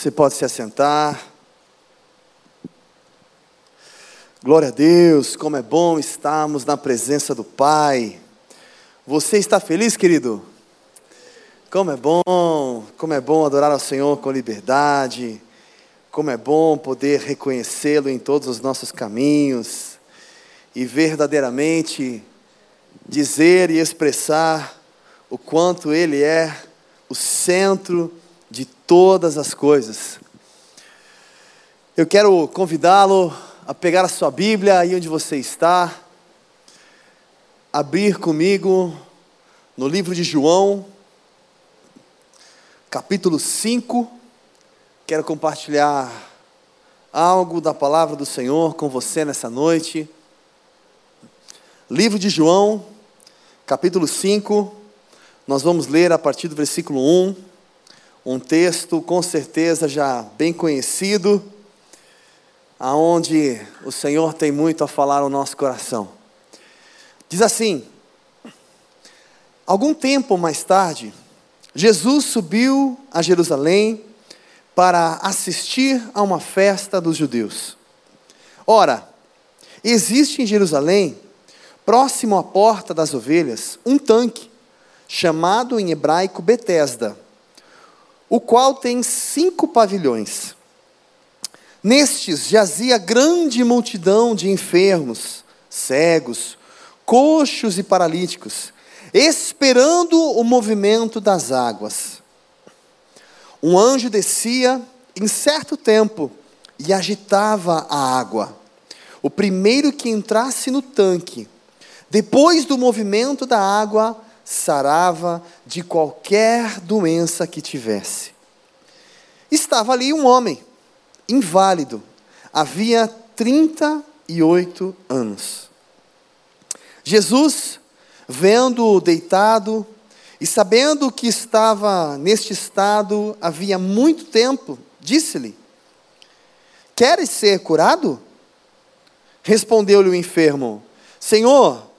Você pode se assentar. Glória a Deus, como é bom estarmos na presença do Pai. Você está feliz, querido? Como é bom, como é bom adorar ao Senhor com liberdade. Como é bom poder reconhecê-lo em todos os nossos caminhos e verdadeiramente dizer e expressar o quanto Ele é o centro todas as coisas. Eu quero convidá-lo a pegar a sua Bíblia aí onde você está, abrir comigo no livro de João, capítulo 5. Quero compartilhar algo da palavra do Senhor com você nessa noite. Livro de João, capítulo 5. Nós vamos ler a partir do versículo 1, um texto com certeza já bem conhecido, aonde o Senhor tem muito a falar ao nosso coração. Diz assim: Algum tempo mais tarde, Jesus subiu a Jerusalém para assistir a uma festa dos judeus. Ora, existe em Jerusalém, próximo à porta das ovelhas, um tanque chamado em hebraico Betesda, o qual tem cinco pavilhões. Nestes jazia grande multidão de enfermos, cegos, coxos e paralíticos, esperando o movimento das águas. Um anjo descia em certo tempo e agitava a água. O primeiro que entrasse no tanque, depois do movimento da água, sarava de qualquer doença que tivesse. Estava ali um homem, inválido, havia 38 anos. Jesus, vendo-o deitado e sabendo que estava neste estado havia muito tempo, disse-lhe: Queres ser curado? Respondeu-lhe o enfermo: Senhor,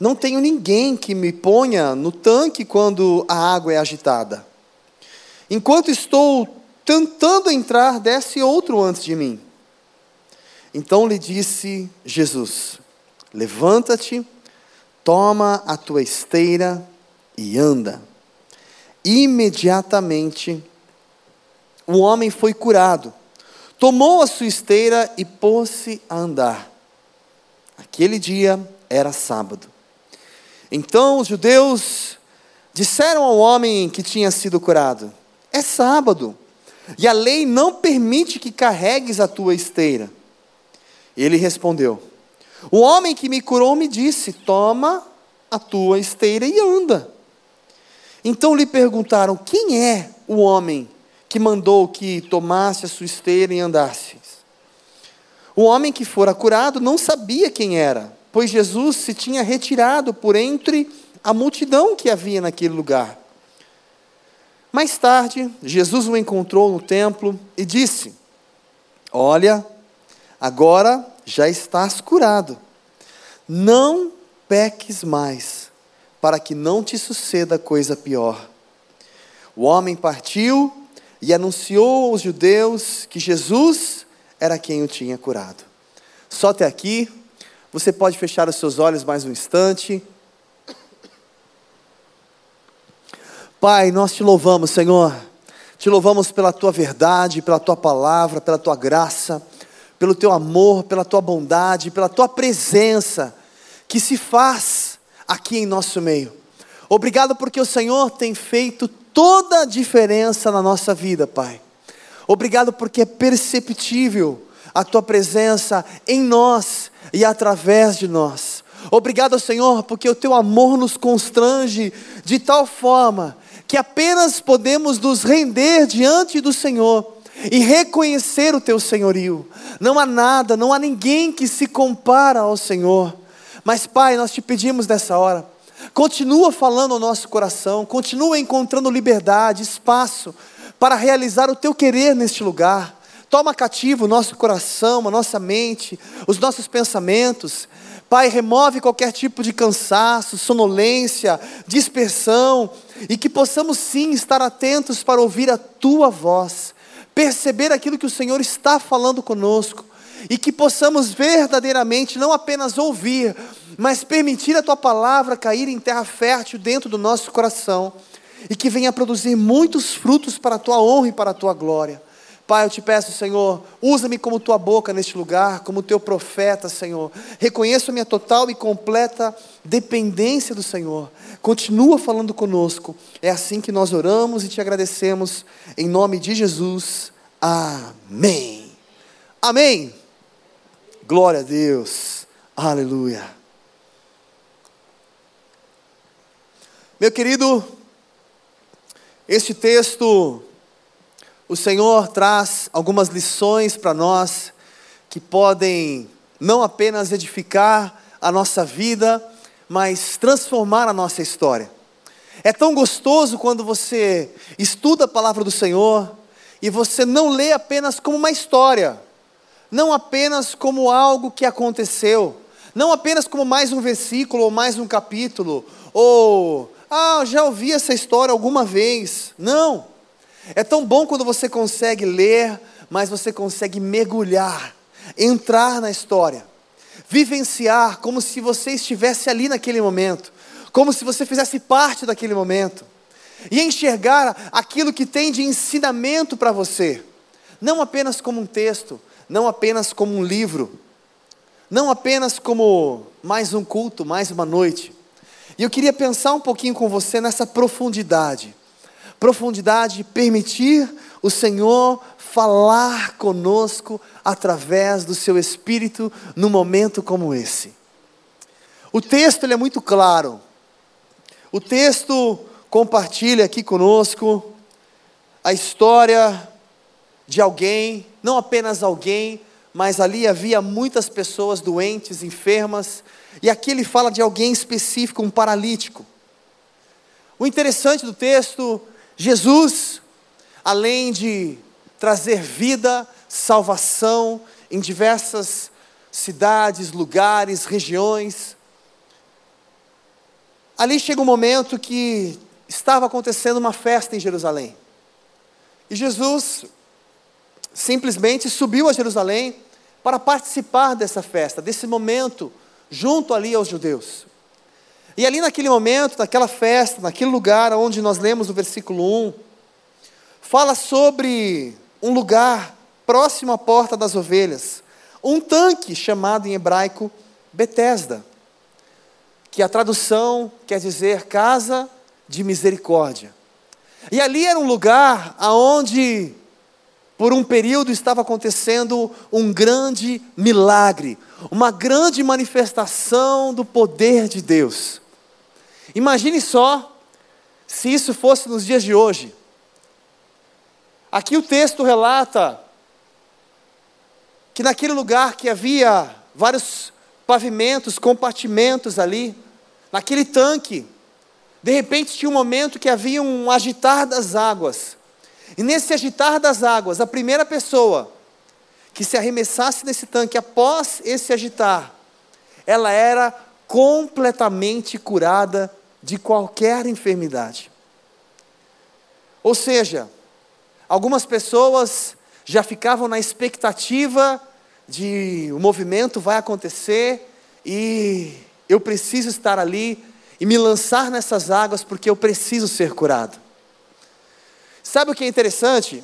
não tenho ninguém que me ponha no tanque quando a água é agitada. Enquanto estou tentando entrar, desce outro antes de mim. Então lhe disse Jesus: Levanta-te, toma a tua esteira e anda. Imediatamente o homem foi curado, tomou a sua esteira e pôs-se a andar. Aquele dia era sábado. Então os judeus disseram ao homem que tinha sido curado: É sábado, e a lei não permite que carregues a tua esteira. Ele respondeu: O homem que me curou me disse: Toma a tua esteira e anda. Então lhe perguntaram: Quem é o homem que mandou que tomasse a sua esteira e andasse? O homem que fora curado não sabia quem era pois Jesus se tinha retirado por entre a multidão que havia naquele lugar. Mais tarde, Jesus o encontrou no templo e disse: Olha, agora já estás curado. Não peques mais, para que não te suceda coisa pior. O homem partiu e anunciou aos judeus que Jesus era quem o tinha curado. Só até aqui, você pode fechar os seus olhos mais um instante. Pai, nós te louvamos, Senhor. Te louvamos pela tua verdade, pela tua palavra, pela tua graça, pelo teu amor, pela tua bondade, pela tua presença que se faz aqui em nosso meio. Obrigado porque o Senhor tem feito toda a diferença na nossa vida, Pai. Obrigado porque é perceptível a tua presença em nós e através de nós. Obrigado, Senhor, porque o teu amor nos constrange de tal forma que apenas podemos nos render diante do Senhor e reconhecer o teu senhorio. Não há nada, não há ninguém que se compara ao Senhor. Mas, Pai, nós te pedimos nessa hora, continua falando ao nosso coração, continua encontrando liberdade, espaço para realizar o teu querer neste lugar. Toma cativo o nosso coração, a nossa mente, os nossos pensamentos. Pai, remove qualquer tipo de cansaço, sonolência, dispersão, e que possamos sim estar atentos para ouvir a tua voz. perceber aquilo que o Senhor está falando conosco e que possamos verdadeiramente não apenas ouvir, mas permitir a tua palavra cair em terra fértil dentro do nosso coração e que venha produzir muitos frutos para a tua honra e para a tua glória. Pai, eu te peço, Senhor, usa-me como tua boca neste lugar, como teu profeta, Senhor. Reconheço a minha total e completa dependência do Senhor. Continua falando conosco. É assim que nós oramos e te agradecemos. Em nome de Jesus. Amém. Amém. Glória a Deus. Aleluia. Meu querido, este texto o Senhor traz algumas lições para nós que podem não apenas edificar a nossa vida, mas transformar a nossa história. É tão gostoso quando você estuda a palavra do Senhor e você não lê apenas como uma história, não apenas como algo que aconteceu, não apenas como mais um versículo ou mais um capítulo, ou, ah, já ouvi essa história alguma vez. Não. É tão bom quando você consegue ler, mas você consegue mergulhar, entrar na história, vivenciar como se você estivesse ali naquele momento, como se você fizesse parte daquele momento, e enxergar aquilo que tem de ensinamento para você, não apenas como um texto, não apenas como um livro, não apenas como mais um culto, mais uma noite. E eu queria pensar um pouquinho com você nessa profundidade profundidade de permitir o Senhor falar conosco através do seu Espírito num momento como esse. O texto ele é muito claro. O texto compartilha aqui conosco a história de alguém, não apenas alguém, mas ali havia muitas pessoas doentes, enfermas, e aqui ele fala de alguém específico, um paralítico. O interessante do texto Jesus, além de trazer vida, salvação em diversas cidades, lugares, regiões, ali chega um momento que estava acontecendo uma festa em Jerusalém. E Jesus simplesmente subiu a Jerusalém para participar dessa festa, desse momento, junto ali aos judeus. E ali naquele momento, naquela festa, naquele lugar onde nós lemos o versículo 1, fala sobre um lugar próximo à porta das ovelhas, um tanque chamado em hebraico Betesda, que a tradução quer dizer casa de misericórdia. E ali era um lugar aonde por um período estava acontecendo um grande milagre, uma grande manifestação do poder de Deus. Imagine só se isso fosse nos dias de hoje. Aqui o texto relata que naquele lugar que havia vários pavimentos, compartimentos ali, naquele tanque, de repente tinha um momento que havia um agitar das águas. E nesse agitar das águas, a primeira pessoa que se arremessasse nesse tanque após esse agitar, ela era completamente curada de qualquer enfermidade. Ou seja, algumas pessoas já ficavam na expectativa de o movimento vai acontecer e eu preciso estar ali e me lançar nessas águas porque eu preciso ser curado. Sabe o que é interessante?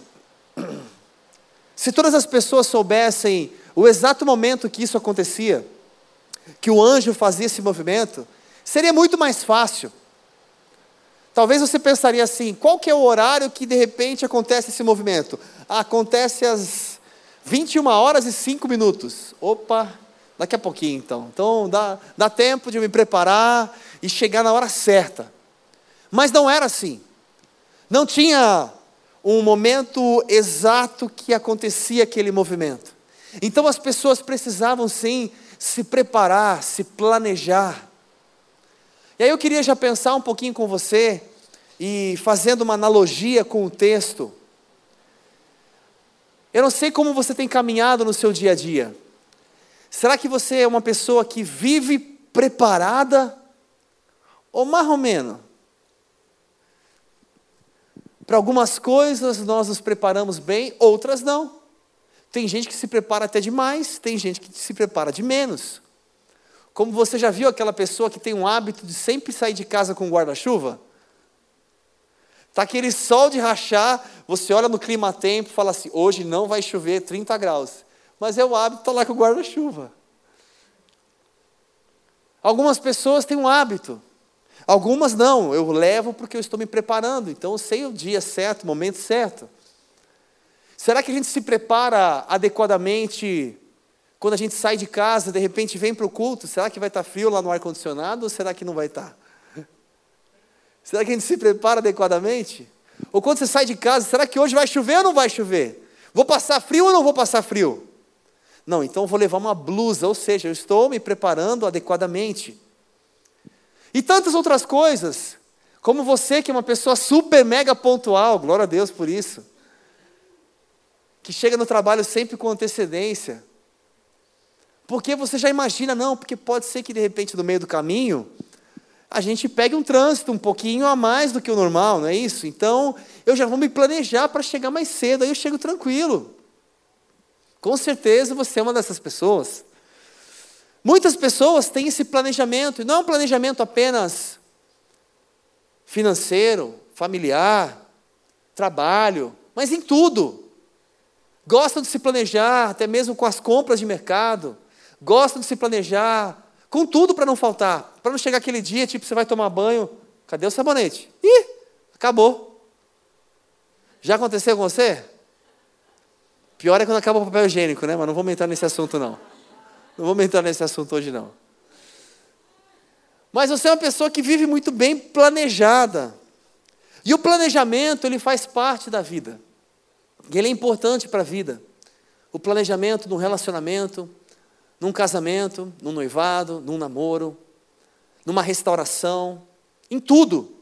Se todas as pessoas soubessem o exato momento que isso acontecia, que o anjo fazia esse movimento, Seria muito mais fácil. Talvez você pensaria assim: qual que é o horário que de repente acontece esse movimento? Acontece às 21 horas e 5 minutos. Opa, daqui a pouquinho então. Então dá, dá tempo de me preparar e chegar na hora certa. Mas não era assim. Não tinha um momento exato que acontecia aquele movimento. Então as pessoas precisavam sim se preparar, se planejar. E aí eu queria já pensar um pouquinho com você e fazendo uma analogia com o texto. Eu não sei como você tem caminhado no seu dia a dia. Será que você é uma pessoa que vive preparada ou mais ou menos? Para algumas coisas nós nos preparamos bem, outras não. Tem gente que se prepara até demais, tem gente que se prepara de menos. Como você já viu aquela pessoa que tem um hábito de sempre sair de casa com guarda-chuva? Está aquele sol de rachar, você olha no clima-tempo e fala assim: hoje não vai chover 30 graus. Mas é o hábito estar tá lá com o guarda-chuva. Algumas pessoas têm um hábito, algumas não. Eu levo porque eu estou me preparando, então eu sei o dia certo, o momento certo. Será que a gente se prepara adequadamente quando a gente sai de casa, de repente vem para o culto, será que vai estar frio lá no ar-condicionado ou será que não vai estar? Será que a gente se prepara adequadamente? Ou quando você sai de casa, será que hoje vai chover ou não vai chover? Vou passar frio ou não vou passar frio? Não, então vou levar uma blusa, ou seja, eu estou me preparando adequadamente. E tantas outras coisas, como você que é uma pessoa super mega pontual, glória a Deus por isso, que chega no trabalho sempre com antecedência, porque você já imagina, não, porque pode ser que de repente no meio do caminho a gente pegue um trânsito um pouquinho a mais do que o normal, não é isso? Então eu já vou me planejar para chegar mais cedo, aí eu chego tranquilo. Com certeza você é uma dessas pessoas. Muitas pessoas têm esse planejamento, e não é um planejamento apenas financeiro, familiar, trabalho, mas em tudo. Gostam de se planejar, até mesmo com as compras de mercado gostam de se planejar, com tudo para não faltar, para não chegar aquele dia, tipo, você vai tomar banho, cadê o sabonete? Ih, acabou. Já aconteceu com você? Pior é quando acaba o papel higiênico, né? Mas não vamos entrar nesse assunto, não. Não vamos entrar nesse assunto hoje, não. Mas você é uma pessoa que vive muito bem planejada. E o planejamento, ele faz parte da vida. E ele é importante para a vida. O planejamento do relacionamento, num casamento, num noivado, num namoro, numa restauração, em tudo.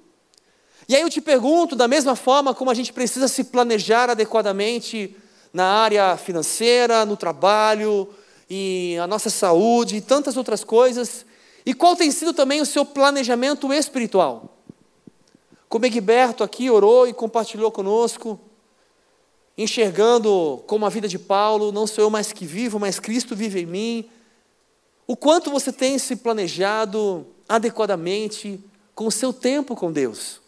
E aí eu te pergunto, da mesma forma como a gente precisa se planejar adequadamente na área financeira, no trabalho, e a nossa saúde e tantas outras coisas, e qual tem sido também o seu planejamento espiritual? Como Egberto aqui orou e compartilhou conosco, enxergando como a vida de Paulo, não sou eu mais que vivo, mas Cristo vive em mim. O quanto você tem se planejado adequadamente com o seu tempo com Deus,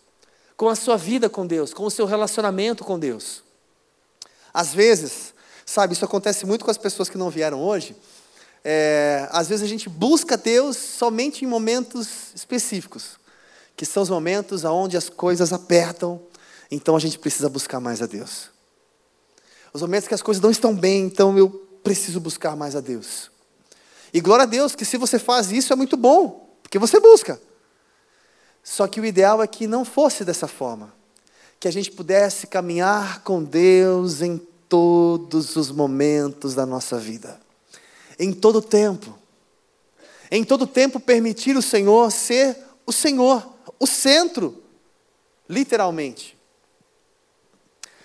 com a sua vida com Deus, com o seu relacionamento com Deus. Às vezes, sabe, isso acontece muito com as pessoas que não vieram hoje. É, às vezes a gente busca Deus somente em momentos específicos, que são os momentos onde as coisas apertam, então a gente precisa buscar mais a Deus os momentos que as coisas não estão bem, então eu preciso buscar mais a Deus. E glória a Deus que se você faz isso é muito bom, porque você busca. Só que o ideal é que não fosse dessa forma, que a gente pudesse caminhar com Deus em todos os momentos da nossa vida, em todo tempo. Em todo tempo permitir o Senhor ser o Senhor, o centro, literalmente.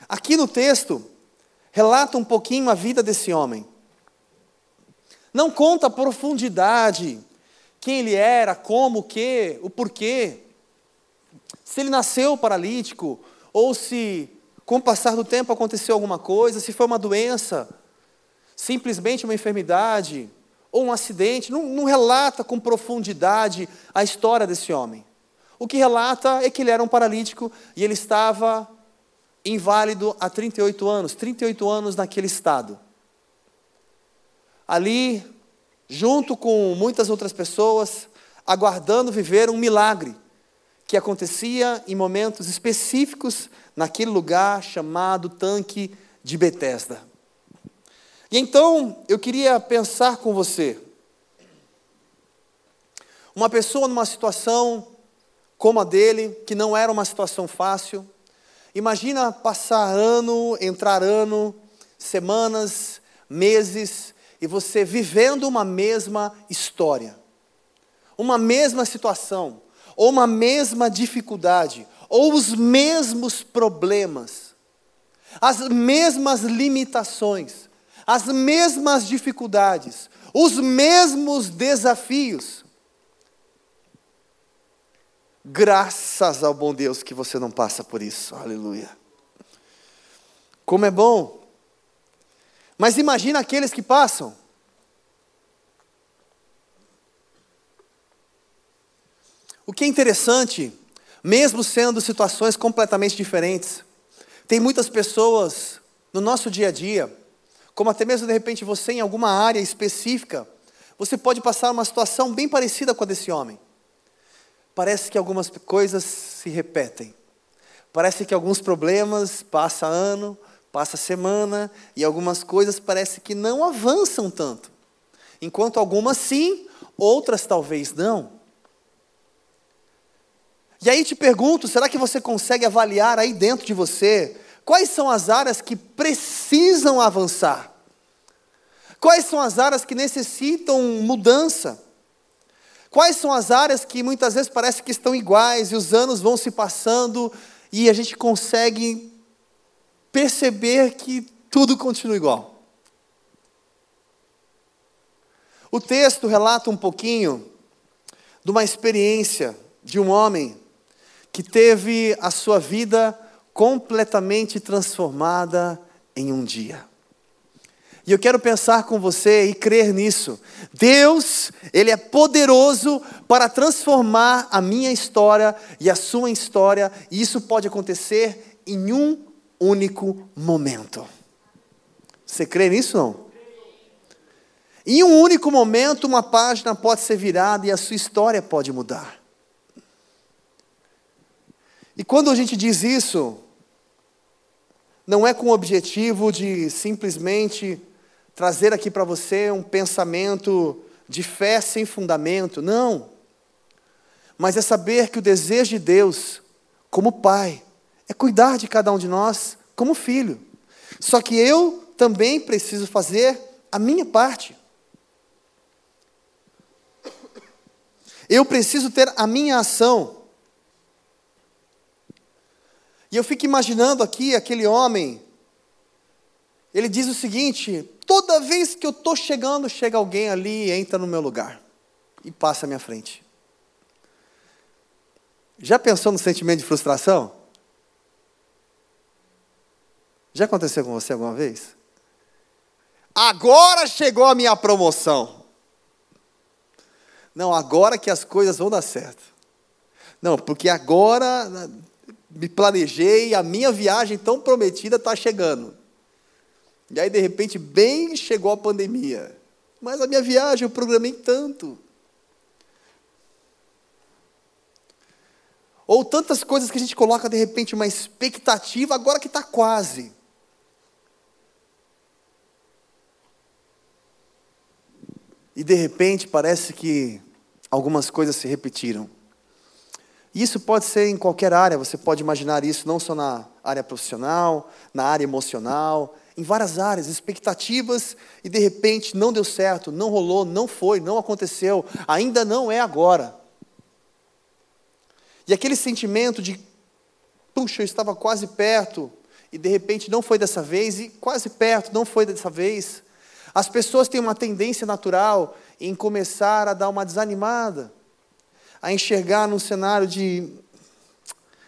Aqui no texto, relata um pouquinho a vida desse homem. Não conta a profundidade, quem ele era, como, o que, o porquê. Se ele nasceu paralítico, ou se com o passar do tempo aconteceu alguma coisa, se foi uma doença, simplesmente uma enfermidade, ou um acidente, não, não relata com profundidade a história desse homem. O que relata é que ele era um paralítico e ele estava inválido há 38 anos, 38 anos naquele estado. Ali, junto com muitas outras pessoas, aguardando viver um milagre que acontecia em momentos específicos naquele lugar chamado tanque de Betesda. E então eu queria pensar com você. Uma pessoa numa situação como a dele, que não era uma situação fácil, Imagina passar ano, entrar ano, semanas, meses, e você vivendo uma mesma história, uma mesma situação, ou uma mesma dificuldade, ou os mesmos problemas, as mesmas limitações, as mesmas dificuldades, os mesmos desafios. Graças ao bom Deus que você não passa por isso. Aleluia. Como é bom. Mas imagina aqueles que passam. O que é interessante, mesmo sendo situações completamente diferentes, tem muitas pessoas no nosso dia a dia, como até mesmo de repente você em alguma área específica, você pode passar uma situação bem parecida com a desse homem. Parece que algumas coisas se repetem. Parece que alguns problemas passa ano, passa semana e algumas coisas parece que não avançam tanto. Enquanto algumas sim, outras talvez não. E aí te pergunto, será que você consegue avaliar aí dentro de você quais são as áreas que precisam avançar? Quais são as áreas que necessitam mudança? Quais são as áreas que muitas vezes parece que estão iguais e os anos vão se passando e a gente consegue perceber que tudo continua igual? O texto relata um pouquinho de uma experiência de um homem que teve a sua vida completamente transformada em um dia. E eu quero pensar com você e crer nisso. Deus, Ele é poderoso para transformar a minha história e a sua história, e isso pode acontecer em um único momento. Você crê nisso não? Em um único momento, uma página pode ser virada e a sua história pode mudar. E quando a gente diz isso, não é com o objetivo de simplesmente trazer aqui para você um pensamento de fé sem fundamento, não. Mas é saber que o desejo de Deus, como pai, é cuidar de cada um de nós como filho. Só que eu também preciso fazer a minha parte. Eu preciso ter a minha ação. E eu fico imaginando aqui aquele homem. Ele diz o seguinte: toda vez que eu estou chegando, chega alguém ali e entra no meu lugar e passa à minha frente. Já pensou no sentimento de frustração? Já aconteceu com você alguma vez? Agora chegou a minha promoção. Não, agora que as coisas vão dar certo. Não, porque agora me planejei, a minha viagem tão prometida está chegando. E aí, de repente, bem chegou a pandemia. Mas a minha viagem eu programei tanto. Ou tantas coisas que a gente coloca, de repente, uma expectativa, agora que está quase. E de repente parece que algumas coisas se repetiram. Isso pode ser em qualquer área, você pode imaginar isso não só na área profissional, na área emocional, em várias áreas, expectativas e de repente não deu certo, não rolou, não foi, não aconteceu, ainda não é agora. E aquele sentimento de, puxa, eu estava quase perto e de repente não foi dessa vez, e quase perto, não foi dessa vez. As pessoas têm uma tendência natural em começar a dar uma desanimada a enxergar num cenário de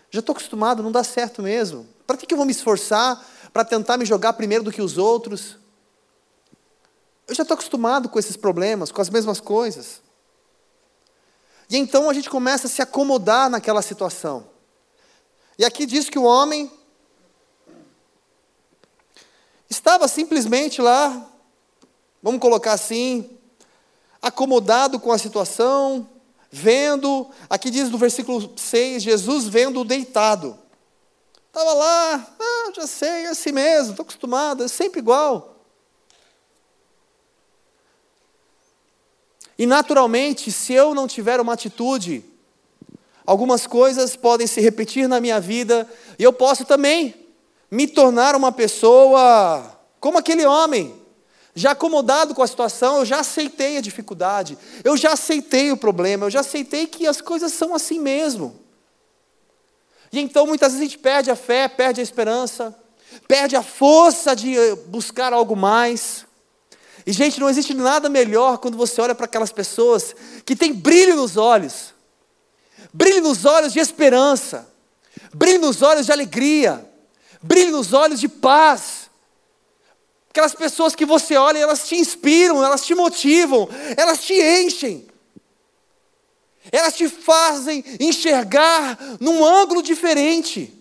já estou acostumado, não dá certo mesmo. Para que eu vou me esforçar para tentar me jogar primeiro do que os outros? Eu já estou acostumado com esses problemas, com as mesmas coisas. E então a gente começa a se acomodar naquela situação. E aqui diz que o homem estava simplesmente lá, vamos colocar assim, acomodado com a situação, vendo, aqui diz no versículo 6, Jesus vendo deitado. Estava lá, ah, já sei, é assim mesmo, estou acostumado, é sempre igual. E naturalmente, se eu não tiver uma atitude, algumas coisas podem se repetir na minha vida, e eu posso também me tornar uma pessoa como aquele homem, já acomodado com a situação, eu já aceitei a dificuldade, eu já aceitei o problema, eu já aceitei que as coisas são assim mesmo. E então muitas vezes a gente perde a fé, perde a esperança, perde a força de eh, buscar algo mais. E, gente, não existe nada melhor quando você olha para aquelas pessoas que têm brilho nos olhos brilho nos olhos de esperança, brilho nos olhos de alegria, brilho nos olhos de paz. Aquelas pessoas que você olha, elas te inspiram, elas te motivam, elas te enchem. Elas te fazem enxergar num ângulo diferente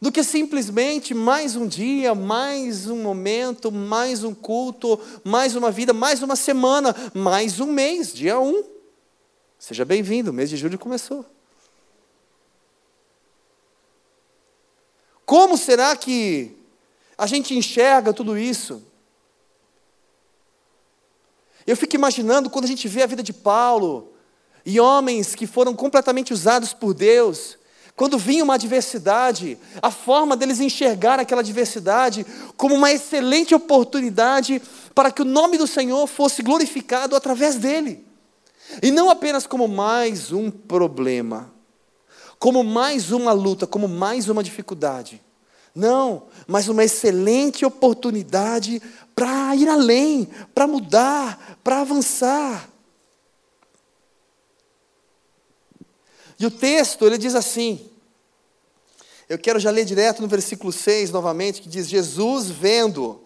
do que simplesmente mais um dia, mais um momento, mais um culto, mais uma vida, mais uma semana, mais um mês, dia um. Seja bem-vindo, o mês de julho começou. Como será que a gente enxerga tudo isso? Eu fico imaginando quando a gente vê a vida de Paulo e homens que foram completamente usados por Deus, quando vinha uma adversidade, a forma deles enxergar aquela adversidade como uma excelente oportunidade para que o nome do Senhor fosse glorificado através dele. E não apenas como mais um problema, como mais uma luta, como mais uma dificuldade. Não, mas uma excelente oportunidade para ir além, para mudar, para avançar. E o texto, ele diz assim, eu quero já ler direto no versículo 6 novamente, que diz: Jesus vendo.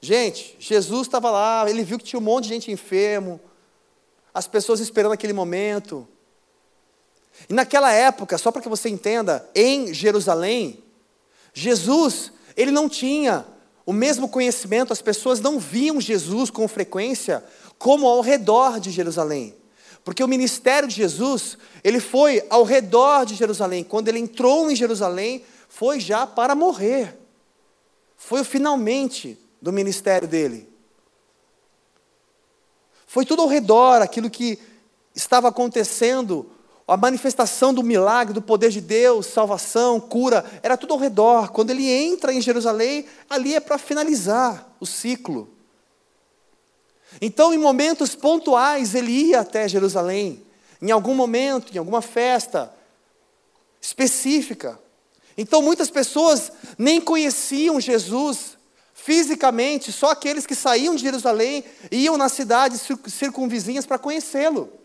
Gente, Jesus estava lá, ele viu que tinha um monte de gente enfermo, as pessoas esperando aquele momento. E naquela época, só para que você entenda, em Jerusalém, Jesus, ele não tinha o mesmo conhecimento, as pessoas não viam Jesus com frequência como ao redor de Jerusalém. Porque o ministério de Jesus, ele foi ao redor de Jerusalém. Quando ele entrou em Jerusalém, foi já para morrer. Foi o finalmente do ministério dele. Foi tudo ao redor, aquilo que estava acontecendo, a manifestação do milagre, do poder de Deus, salvação, cura, era tudo ao redor. Quando ele entra em Jerusalém, ali é para finalizar o ciclo. Então, em momentos pontuais, ele ia até Jerusalém, em algum momento, em alguma festa específica. Então, muitas pessoas nem conheciam Jesus fisicamente, só aqueles que saíam de Jerusalém iam nas cidades circunvizinhas para conhecê-lo.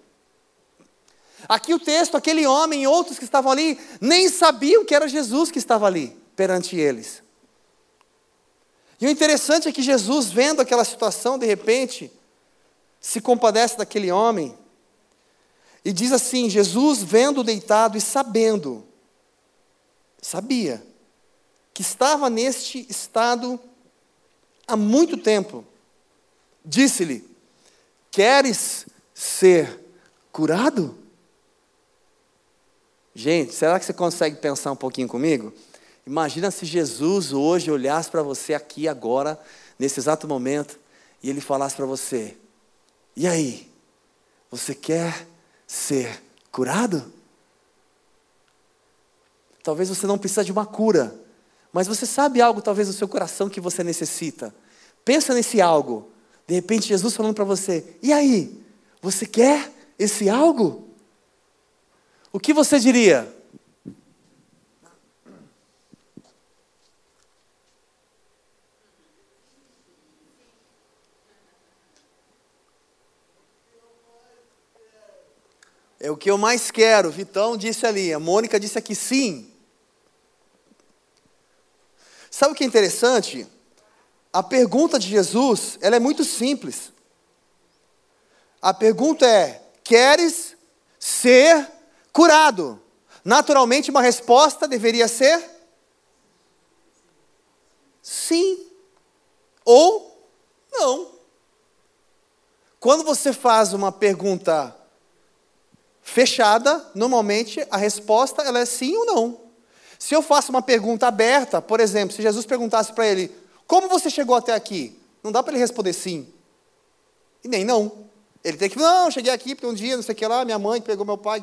Aqui o texto, aquele homem e outros que estavam ali, nem sabiam que era Jesus que estava ali perante eles. E o interessante é que Jesus, vendo aquela situação, de repente, se compadece daquele homem e diz assim: Jesus, vendo deitado e sabendo, sabia que estava neste estado há muito tempo, disse-lhe: Queres ser curado? Gente, será que você consegue pensar um pouquinho comigo? Imagina se Jesus hoje olhasse para você aqui agora, nesse exato momento, e ele falasse para você: e aí? Você quer ser curado? Talvez você não precise de uma cura, mas você sabe algo, talvez, no seu coração que você necessita. Pensa nesse algo. De repente, Jesus falando para você: e aí? Você quer esse algo? O que você diria? É o que eu mais quero. Vitão disse ali, a Mônica disse aqui sim. Sabe o que é interessante? A pergunta de Jesus, ela é muito simples. A pergunta é: queres ser curado? Naturalmente, uma resposta deveria ser sim ou não. Quando você faz uma pergunta fechada, normalmente a resposta ela é sim ou não. Se eu faço uma pergunta aberta, por exemplo, se Jesus perguntasse para ele: Como você chegou até aqui? Não dá para ele responder sim. E nem não. Ele tem que, não, cheguei aqui porque um dia, não sei o que lá, minha mãe pegou meu pai,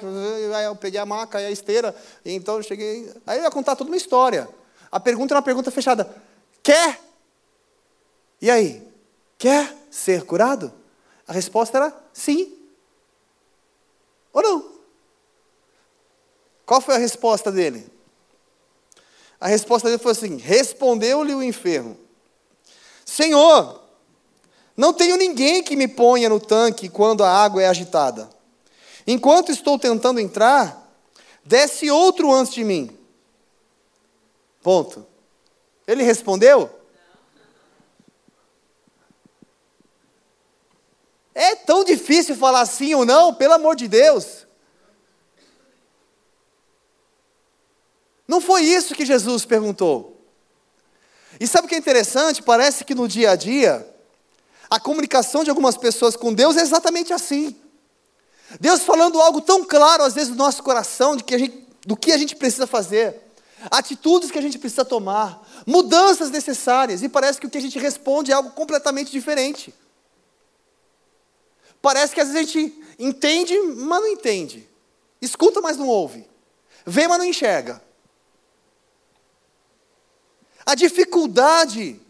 eu peguei a maca e a esteira, então eu cheguei. Aí eu ia contar toda uma história. A pergunta é uma pergunta fechada: Quer? E aí? Quer ser curado? A resposta era sim. Ou não? Qual foi a resposta dele? A resposta dele foi assim: respondeu-lhe o enfermo: Senhor, não tenho ninguém que me ponha no tanque quando a água é agitada. Enquanto estou tentando entrar, desce outro antes de mim. Ponto. Ele respondeu? É tão difícil falar sim ou não, pelo amor de Deus. Não foi isso que Jesus perguntou. E sabe o que é interessante? Parece que no dia a dia, a comunicação de algumas pessoas com Deus é exatamente assim. Deus falando algo tão claro, às vezes, no nosso coração, de que gente, do que a gente precisa fazer, atitudes que a gente precisa tomar, mudanças necessárias, e parece que o que a gente responde é algo completamente diferente. Parece que às vezes a gente entende, mas não entende. Escuta, mas não ouve. Vê, mas não enxerga. A dificuldade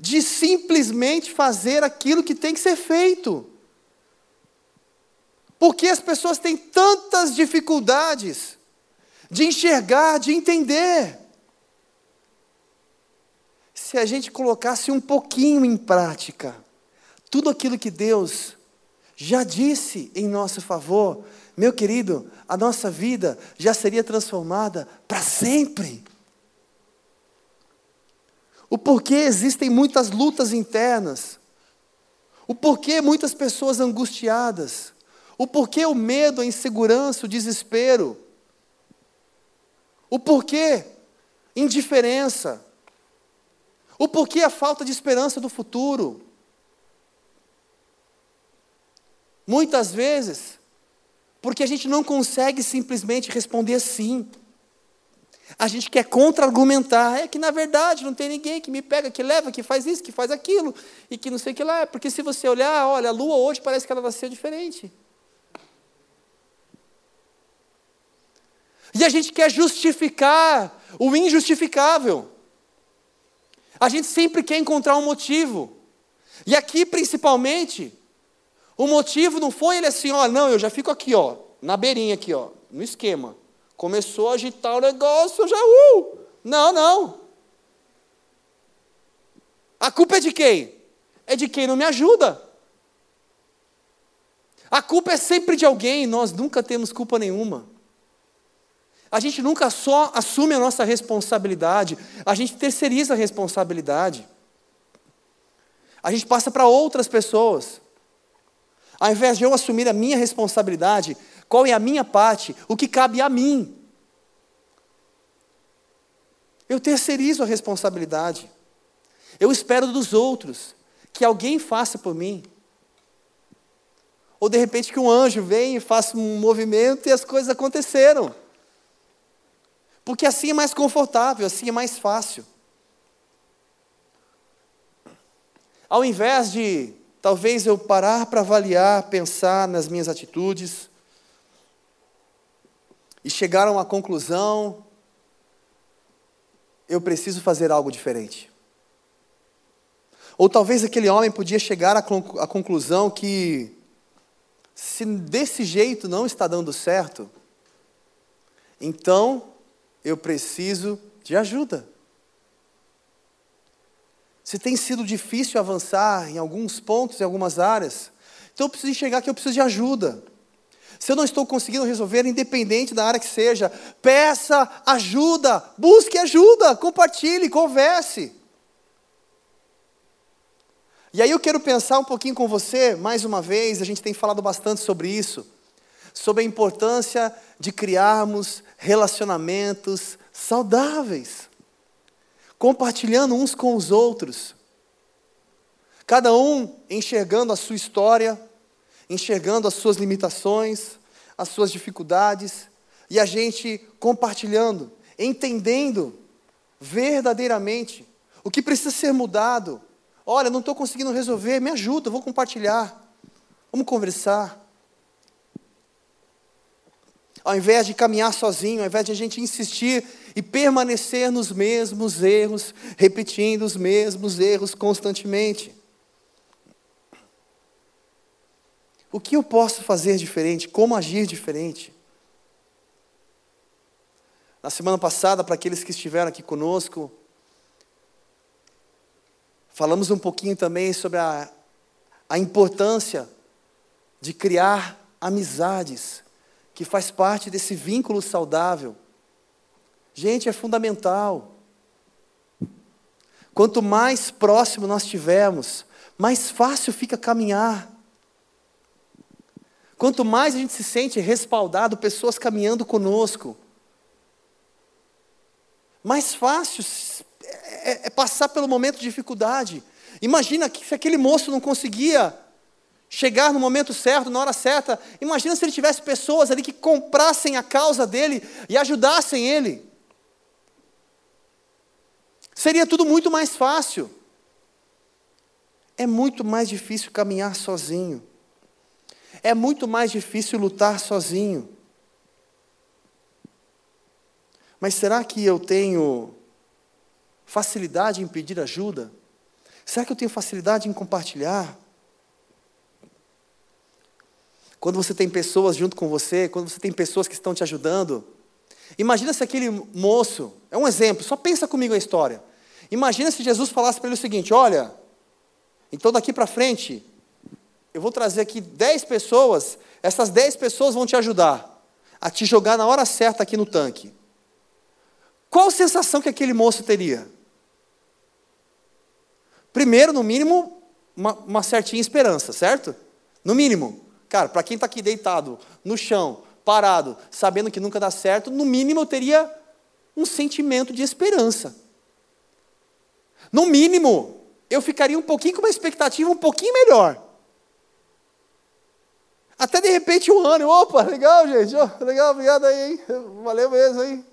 de simplesmente fazer aquilo que tem que ser feito. Porque as pessoas têm tantas dificuldades de enxergar, de entender. Se a gente colocasse um pouquinho em prática, tudo aquilo que Deus já disse em nosso favor, meu querido, a nossa vida já seria transformada para sempre. O porquê existem muitas lutas internas, o porquê muitas pessoas angustiadas, o porquê o medo, a insegurança, o desespero, o porquê indiferença, o porquê a falta de esperança do futuro. Muitas vezes, porque a gente não consegue simplesmente responder sim. A gente quer contra-argumentar. É que na verdade não tem ninguém que me pega, que leva, que faz isso, que faz aquilo, e que não sei o que lá. Porque se você olhar, olha, a lua hoje parece que ela vai ser diferente. E a gente quer justificar o injustificável. A gente sempre quer encontrar um motivo. E aqui, principalmente, o motivo não foi ele assim, ó, não, eu já fico aqui, ó, na beirinha aqui, ó, no esquema. Começou a agitar o negócio, já, uh! Não, não. A culpa é de quem? É de quem não me ajuda. A culpa é sempre de alguém, nós nunca temos culpa nenhuma. A gente nunca só assume a nossa responsabilidade, a gente terceiriza a responsabilidade. A gente passa para outras pessoas. Ao invés de eu assumir a minha responsabilidade, qual é a minha parte, o que cabe a mim. Eu terceirizo a responsabilidade. Eu espero dos outros que alguém faça por mim. Ou de repente que um anjo venha e faça um movimento e as coisas aconteceram. Porque assim é mais confortável, assim é mais fácil. Ao invés de Talvez eu parar para avaliar, pensar nas minhas atitudes e chegar a uma conclusão, eu preciso fazer algo diferente. Ou talvez aquele homem podia chegar à conclusão que, se desse jeito não está dando certo, então eu preciso de ajuda. Se tem sido difícil avançar em alguns pontos, em algumas áreas, então eu preciso enxergar que eu preciso de ajuda. Se eu não estou conseguindo resolver, independente da área que seja, peça ajuda, busque ajuda, compartilhe, converse. E aí eu quero pensar um pouquinho com você, mais uma vez, a gente tem falado bastante sobre isso, sobre a importância de criarmos relacionamentos saudáveis compartilhando uns com os outros. Cada um enxergando a sua história, enxergando as suas limitações, as suas dificuldades, e a gente compartilhando, entendendo verdadeiramente o que precisa ser mudado. Olha, não estou conseguindo resolver, me ajuda, vou compartilhar, vamos conversar. Ao invés de caminhar sozinho, ao invés de a gente insistir e permanecer nos mesmos erros, repetindo os mesmos erros constantemente. O que eu posso fazer diferente? Como agir diferente? Na semana passada, para aqueles que estiveram aqui conosco, falamos um pouquinho também sobre a, a importância de criar amizades, que faz parte desse vínculo saudável Gente, é fundamental. Quanto mais próximo nós tivermos, mais fácil fica caminhar. Quanto mais a gente se sente respaldado, pessoas caminhando conosco, mais fácil é, é passar pelo momento de dificuldade. Imagina que se aquele moço não conseguia chegar no momento certo, na hora certa, imagina se ele tivesse pessoas ali que comprassem a causa dele e ajudassem ele. Seria tudo muito mais fácil. É muito mais difícil caminhar sozinho. É muito mais difícil lutar sozinho. Mas será que eu tenho facilidade em pedir ajuda? Será que eu tenho facilidade em compartilhar? Quando você tem pessoas junto com você, quando você tem pessoas que estão te ajudando, imagina se aquele moço, é um exemplo, só pensa comigo a história. Imagina se Jesus falasse para ele o seguinte: olha, então daqui para frente, eu vou trazer aqui dez pessoas, essas dez pessoas vão te ajudar a te jogar na hora certa aqui no tanque. Qual sensação que aquele moço teria? Primeiro, no mínimo, uma, uma certinha esperança, certo? No mínimo. Cara, para quem está aqui deitado, no chão, parado, sabendo que nunca dá certo, no mínimo eu teria um sentimento de esperança. No mínimo, eu ficaria um pouquinho com uma expectativa um pouquinho melhor. Até de repente um ano, opa, legal, gente, oh, legal, obrigado aí, hein? valeu mesmo, hein?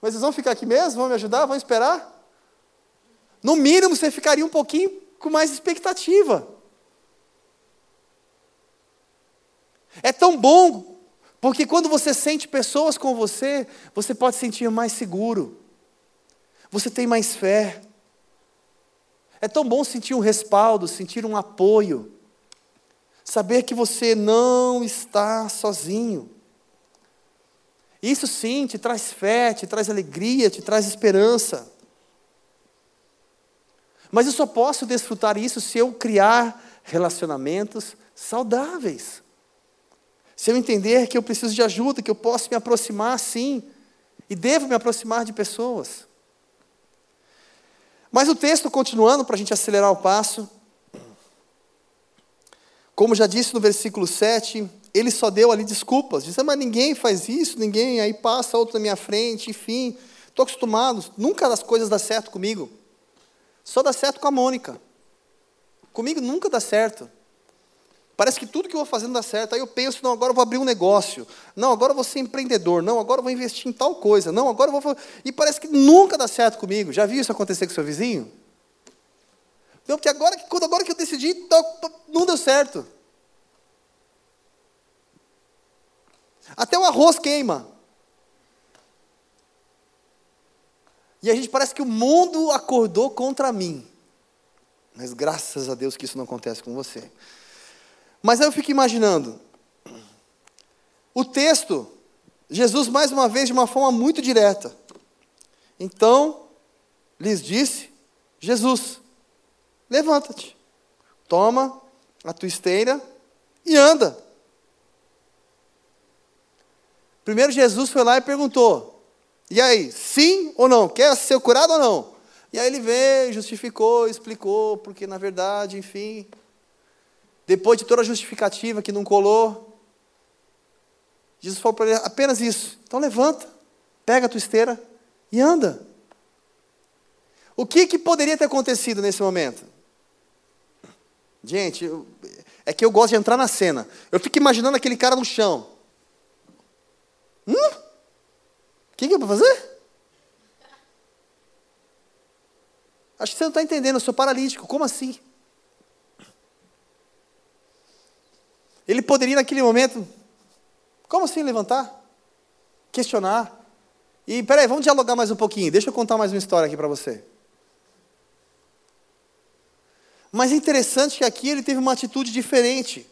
Mas vocês vão ficar aqui mesmo? Vão me ajudar? Vão esperar? No mínimo, você ficaria um pouquinho com mais expectativa. É tão bom, porque quando você sente pessoas com você, você pode sentir mais seguro você tem mais fé. É tão bom sentir um respaldo, sentir um apoio, saber que você não está sozinho. Isso sim te traz fé, te traz alegria, te traz esperança. Mas eu só posso desfrutar isso se eu criar relacionamentos saudáveis. Se eu entender que eu preciso de ajuda, que eu posso me aproximar sim, e devo me aproximar de pessoas. Mas o texto, continuando, para a gente acelerar o passo, como já disse no versículo 7, ele só deu ali desculpas, disse, mas ninguém faz isso, ninguém, aí passa outro na minha frente, enfim, estou acostumado, nunca as coisas dão certo comigo, só dá certo com a Mônica, comigo nunca dá certo, Parece que tudo que eu vou fazendo dá certo. Aí eu penso, não, agora eu vou abrir um negócio. Não, agora eu vou ser empreendedor. Não, agora eu vou investir em tal coisa. Não, agora eu vou. E parece que nunca dá certo comigo. Já viu isso acontecer com seu vizinho? Não, porque agora, quando agora que eu decidi, não deu certo. Até o arroz queima. E a gente parece que o mundo acordou contra mim. Mas graças a Deus que isso não acontece com você. Mas aí eu fico imaginando. O texto, Jesus mais uma vez de uma forma muito direta. Então, lhes disse: Jesus, levanta-te, toma a tua esteira e anda. Primeiro Jesus foi lá e perguntou: E aí, sim ou não? Quer ser curado ou não? E aí ele veio, justificou, explicou, porque na verdade, enfim, depois de toda a justificativa que não colou, Jesus falou para ele apenas isso. Então levanta, pega a tua esteira e anda. O que, que poderia ter acontecido nesse momento? Gente, eu, é que eu gosto de entrar na cena. Eu fico imaginando aquele cara no chão. Hum? O que, que é para fazer? Acho que você não está entendendo, eu sou paralítico. Como assim? Ele poderia, naquele momento, como assim levantar? Questionar. E, peraí, vamos dialogar mais um pouquinho. Deixa eu contar mais uma história aqui para você. Mas é interessante que aqui ele teve uma atitude diferente.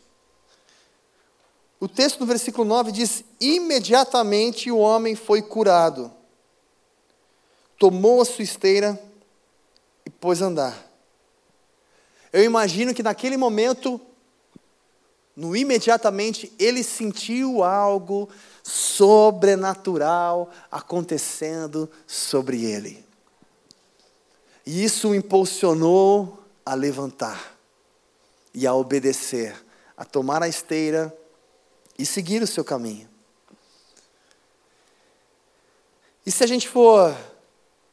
O texto no versículo 9 diz: Imediatamente o homem foi curado, tomou a sua esteira e pôs a andar. Eu imagino que naquele momento no imediatamente ele sentiu algo sobrenatural acontecendo sobre ele. E isso o impulsionou a levantar e a obedecer, a tomar a esteira e seguir o seu caminho. E se a gente for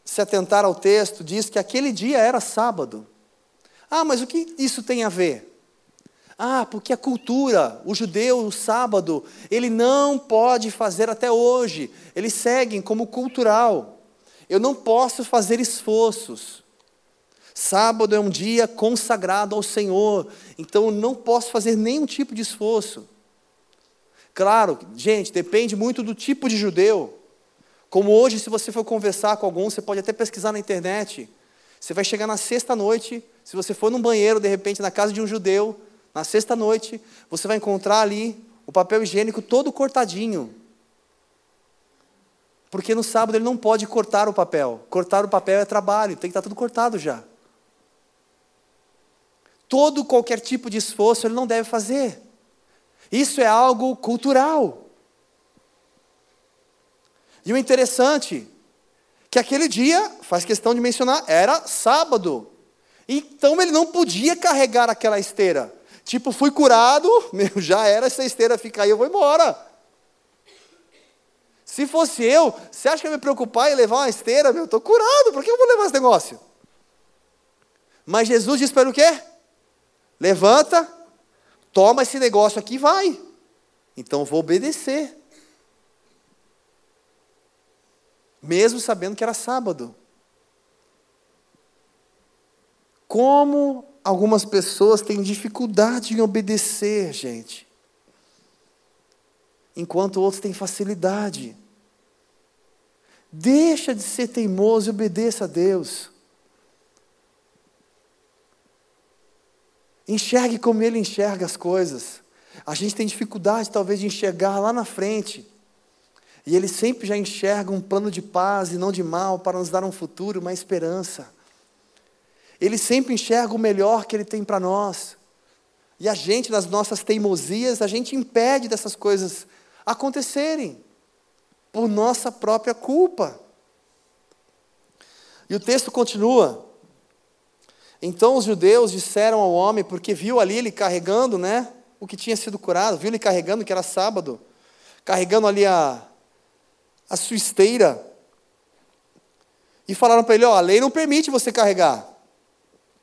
se atentar ao texto, diz que aquele dia era sábado. Ah, mas o que isso tem a ver? Ah, porque a cultura, o judeu, o sábado, ele não pode fazer até hoje. Eles seguem como cultural. Eu não posso fazer esforços. Sábado é um dia consagrado ao Senhor, então eu não posso fazer nenhum tipo de esforço. Claro, gente, depende muito do tipo de judeu. Como hoje, se você for conversar com algum, você pode até pesquisar na internet. Você vai chegar na sexta noite, se você for num banheiro, de repente, na casa de um judeu, na sexta noite, você vai encontrar ali o papel higiênico todo cortadinho. Porque no sábado ele não pode cortar o papel. Cortar o papel é trabalho, tem que estar tudo cortado já. Todo qualquer tipo de esforço ele não deve fazer. Isso é algo cultural. E o interessante, que aquele dia, faz questão de mencionar, era sábado. Então ele não podia carregar aquela esteira. Tipo, fui curado, meu, já era, essa esteira fica aí, eu vou embora. Se fosse eu, você acha que eu ia me preocupar em levar uma esteira? Meu, estou curado, por que eu vou levar esse negócio? Mas Jesus disse para o quê? Levanta, toma esse negócio aqui e vai. Então vou obedecer. Mesmo sabendo que era sábado. Como algumas pessoas têm dificuldade em obedecer, gente. Enquanto outros têm facilidade. Deixa de ser teimoso e obedeça a Deus. Enxergue como Ele enxerga as coisas. A gente tem dificuldade, talvez, de enxergar lá na frente. E Ele sempre já enxerga um plano de paz e não de mal para nos dar um futuro, uma esperança. Ele sempre enxerga o melhor que Ele tem para nós. E a gente, nas nossas teimosias, a gente impede dessas coisas acontecerem, por nossa própria culpa. E o texto continua. Então os judeus disseram ao homem, porque viu ali ele carregando, né, o que tinha sido curado, viu ele carregando, que era sábado, carregando ali a, a sua esteira, e falaram para ele: Ó, a lei não permite você carregar.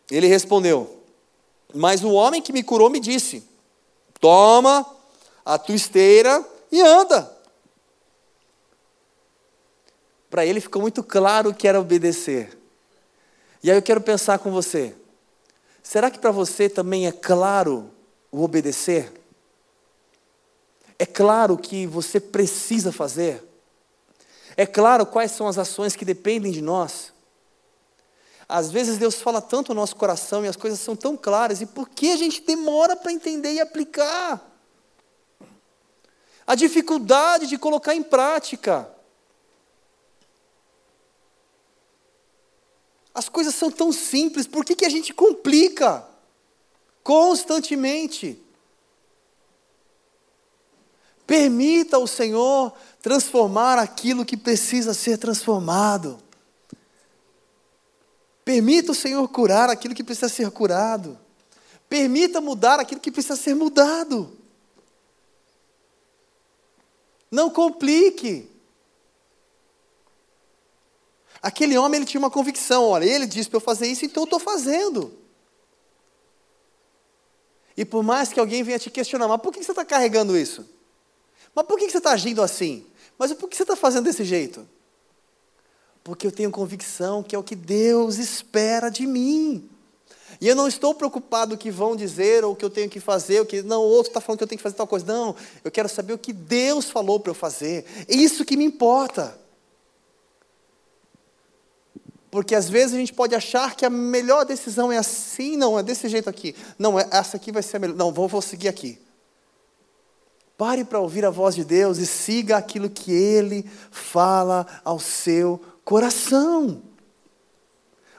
Ele respondeu: Mas o homem que me curou me disse: Toma a tua esteira e anda. Para ele ficou muito claro que era obedecer. E aí eu quero pensar com você: será que para você também é claro o obedecer? É claro que você precisa fazer? É claro quais são as ações que dependem de nós? Às vezes Deus fala tanto no nosso coração e as coisas são tão claras, e por que a gente demora para entender e aplicar? A dificuldade de colocar em prática. As coisas são tão simples, por que, que a gente complica constantemente? Permita o Senhor transformar aquilo que precisa ser transformado. Permita o Senhor curar aquilo que precisa ser curado. Permita mudar aquilo que precisa ser mudado. Não complique. Aquele homem ele tinha uma convicção, olha, ele disse para eu fazer isso, então eu estou fazendo. E por mais que alguém venha te questionar, mas por que você está carregando isso? Mas por que você está agindo assim? Mas por que você está fazendo desse jeito? Porque eu tenho convicção que é o que Deus espera de mim. E eu não estou preocupado o que vão dizer ou o que eu tenho que fazer, o que não, o outro está falando que eu tenho que fazer tal coisa. Não, eu quero saber o que Deus falou para eu fazer. É isso que me importa. Porque às vezes a gente pode achar que a melhor decisão é assim, não, é desse jeito aqui. Não, é, essa aqui vai ser a melhor. Não, vou, vou seguir aqui. Pare para ouvir a voz de Deus e siga aquilo que Ele fala ao seu coração.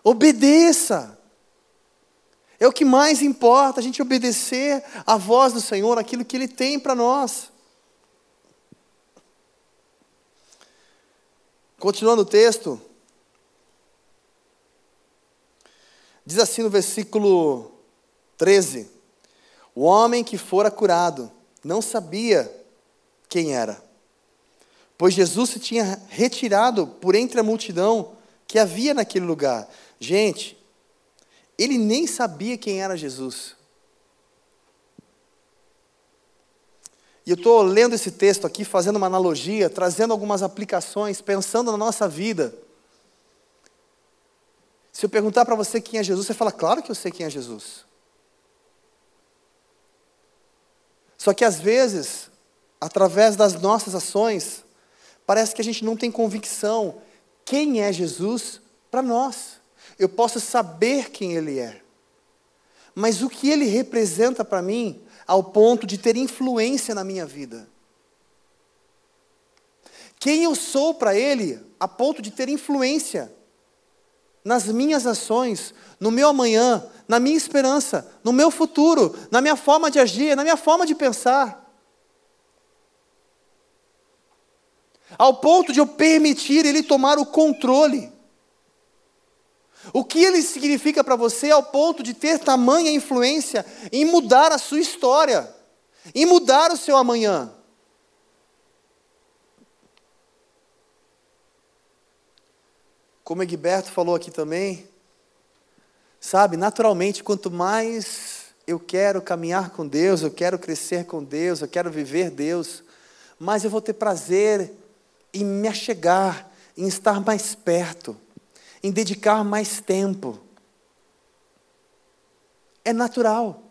Obedeça. É o que mais importa, a gente obedecer à voz do Senhor, aquilo que Ele tem para nós. Continuando o texto, diz assim no versículo 13: O homem que fora curado não sabia quem era, pois Jesus se tinha retirado por entre a multidão que havia naquele lugar. Gente, ele nem sabia quem era Jesus. E eu estou lendo esse texto aqui, fazendo uma analogia, trazendo algumas aplicações, pensando na nossa vida. Se eu perguntar para você quem é Jesus, você fala, claro que eu sei quem é Jesus. Só que às vezes, através das nossas ações, parece que a gente não tem convicção quem é Jesus para nós. Eu posso saber quem Ele é, mas o que Ele representa para mim, ao ponto de ter influência na minha vida. Quem eu sou para Ele, a ponto de ter influência nas minhas ações, no meu amanhã, na minha esperança, no meu futuro, na minha forma de agir, na minha forma de pensar. Ao ponto de eu permitir Ele tomar o controle. O que ele significa para você ao ponto de ter tamanha influência em mudar a sua história, em mudar o seu amanhã? Como Egberto falou aqui também, sabe, naturalmente, quanto mais eu quero caminhar com Deus, eu quero crescer com Deus, eu quero viver Deus, mais eu vou ter prazer em me achegar, em estar mais perto em dedicar mais tempo. É natural.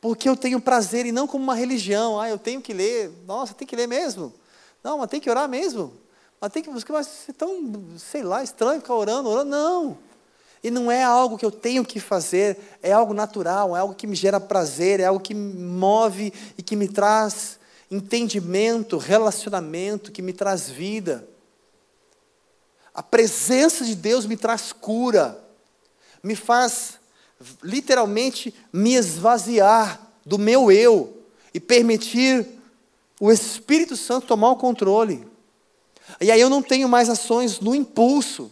Porque eu tenho prazer e não como uma religião. Ah, eu tenho que ler. Nossa, tem que ler mesmo. Não, mas tem que orar mesmo. Mas tem que buscar. Mas é tão, sei lá, estranho ficar orando, orando. Não. E não é algo que eu tenho que fazer, é algo natural, é algo que me gera prazer, é algo que me move e que me traz entendimento, relacionamento, que me traz vida. A presença de Deus me traz cura, me faz literalmente me esvaziar do meu eu e permitir o Espírito Santo tomar o controle. E aí eu não tenho mais ações no impulso.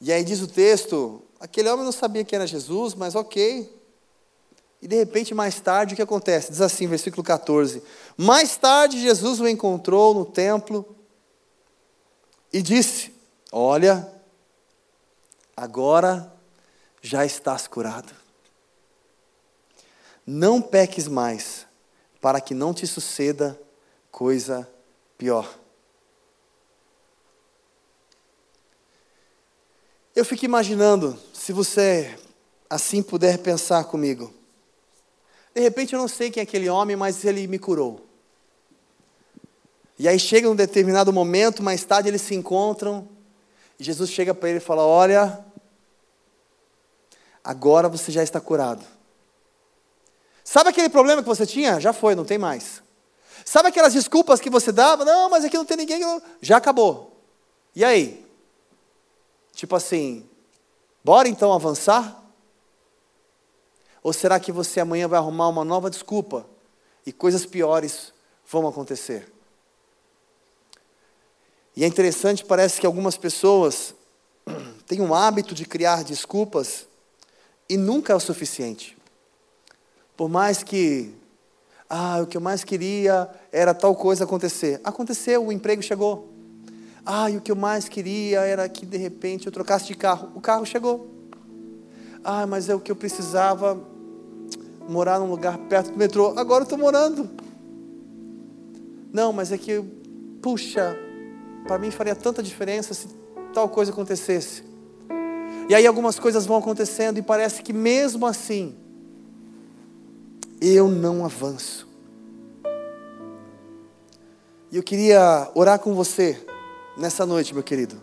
E aí diz o texto: aquele homem não sabia que era Jesus, mas ok, e de repente, mais tarde, o que acontece? Diz assim, versículo 14: Mais tarde, Jesus o encontrou no templo e disse: Olha, agora já estás curado. Não peques mais, para que não te suceda coisa pior. Eu fico imaginando, se você assim puder pensar comigo. De repente eu não sei quem é aquele homem, mas ele me curou. E aí chega um determinado momento, mais tarde eles se encontram, e Jesus chega para ele e fala: Olha, agora você já está curado. Sabe aquele problema que você tinha? Já foi, não tem mais. Sabe aquelas desculpas que você dava? Não, mas aqui não tem ninguém. Já acabou. E aí? Tipo assim, bora então avançar? Ou será que você amanhã vai arrumar uma nova desculpa e coisas piores vão acontecer? E é interessante, parece que algumas pessoas têm um hábito de criar desculpas e nunca é o suficiente. Por mais que, ah, o que eu mais queria era tal coisa acontecer. Aconteceu, o emprego chegou. Ah, o que eu mais queria era que de repente eu trocasse de carro. O carro chegou. Ah, mas é o que eu precisava morar num lugar perto do metrô. Agora eu estou morando. Não, mas é que, puxa, para mim faria tanta diferença se tal coisa acontecesse. E aí algumas coisas vão acontecendo e parece que mesmo assim, eu não avanço. E eu queria orar com você nessa noite, meu querido,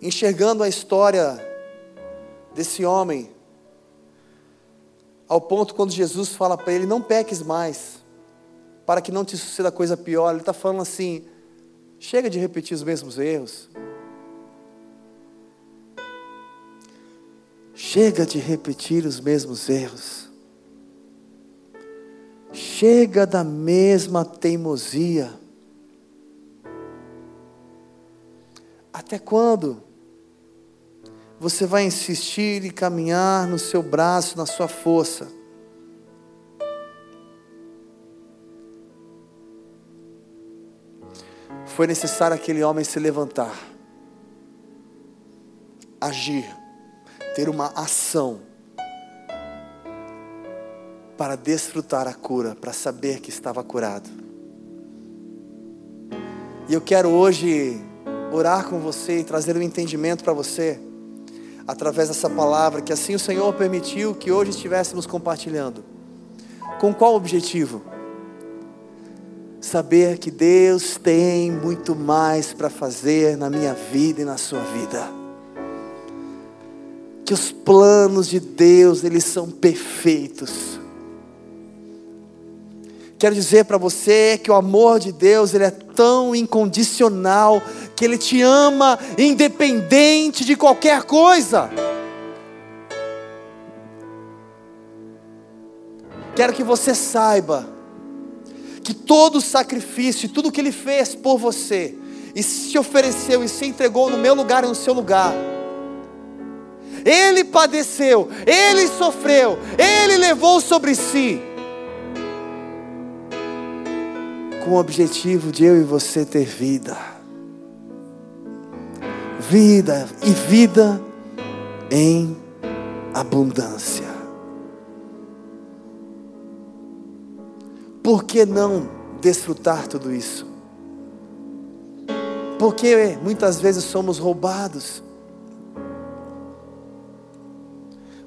enxergando a história desse homem ao ponto quando Jesus fala para ele: Não peques mais, para que não te suceda coisa pior. Ele está falando assim: Chega de repetir os mesmos erros. Chega de repetir os mesmos erros. Chega da mesma teimosia. Até quando você vai insistir e caminhar no seu braço, na sua força? Foi necessário aquele homem se levantar, agir, ter uma ação para desfrutar a cura, para saber que estava curado. E eu quero hoje orar com você e trazer um entendimento para você, através dessa palavra, que assim o Senhor permitiu que hoje estivéssemos compartilhando. Com qual objetivo? Saber que Deus tem muito mais para fazer na minha vida e na sua vida. Que os planos de Deus, eles são perfeitos. Quero dizer para você que o amor de Deus, ele é tão incondicional que Ele te ama independente de qualquer coisa. Quero que você saiba que todo o sacrifício, tudo que Ele fez por você, e se ofereceu e se entregou no meu lugar e no seu lugar, Ele padeceu, Ele sofreu, Ele levou sobre si, com o objetivo de eu e você ter vida vida e vida em abundância. Por que não desfrutar tudo isso? Porque muitas vezes somos roubados.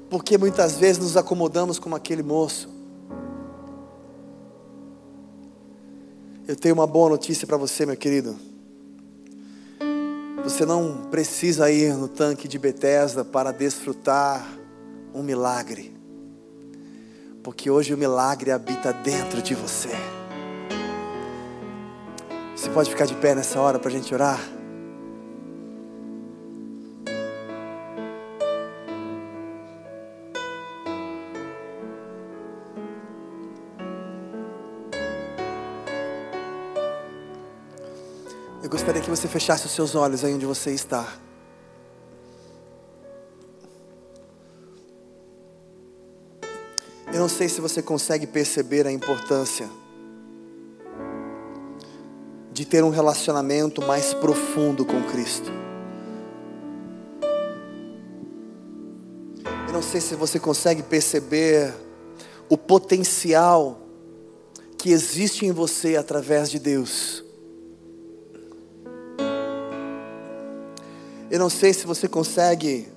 Porque muitas vezes nos acomodamos como aquele moço. Eu tenho uma boa notícia para você, meu querido. Você não precisa ir no tanque de Betesda para desfrutar um milagre. Porque hoje o milagre habita dentro de você. Você pode ficar de pé nessa hora para a gente orar? Gostaria que você fechasse os seus olhos aí onde você está. Eu não sei se você consegue perceber a importância de ter um relacionamento mais profundo com Cristo. Eu não sei se você consegue perceber o potencial que existe em você através de Deus. Eu não sei se você consegue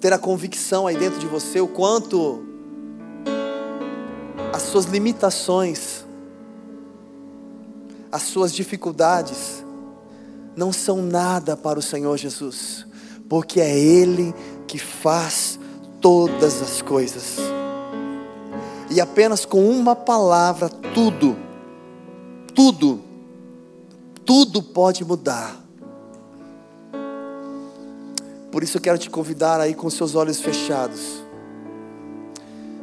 ter a convicção aí dentro de você o quanto as suas limitações, as suas dificuldades não são nada para o Senhor Jesus, porque é Ele que faz todas as coisas. E apenas com uma palavra, tudo, tudo, tudo pode mudar. Por isso eu quero te convidar aí com seus olhos fechados.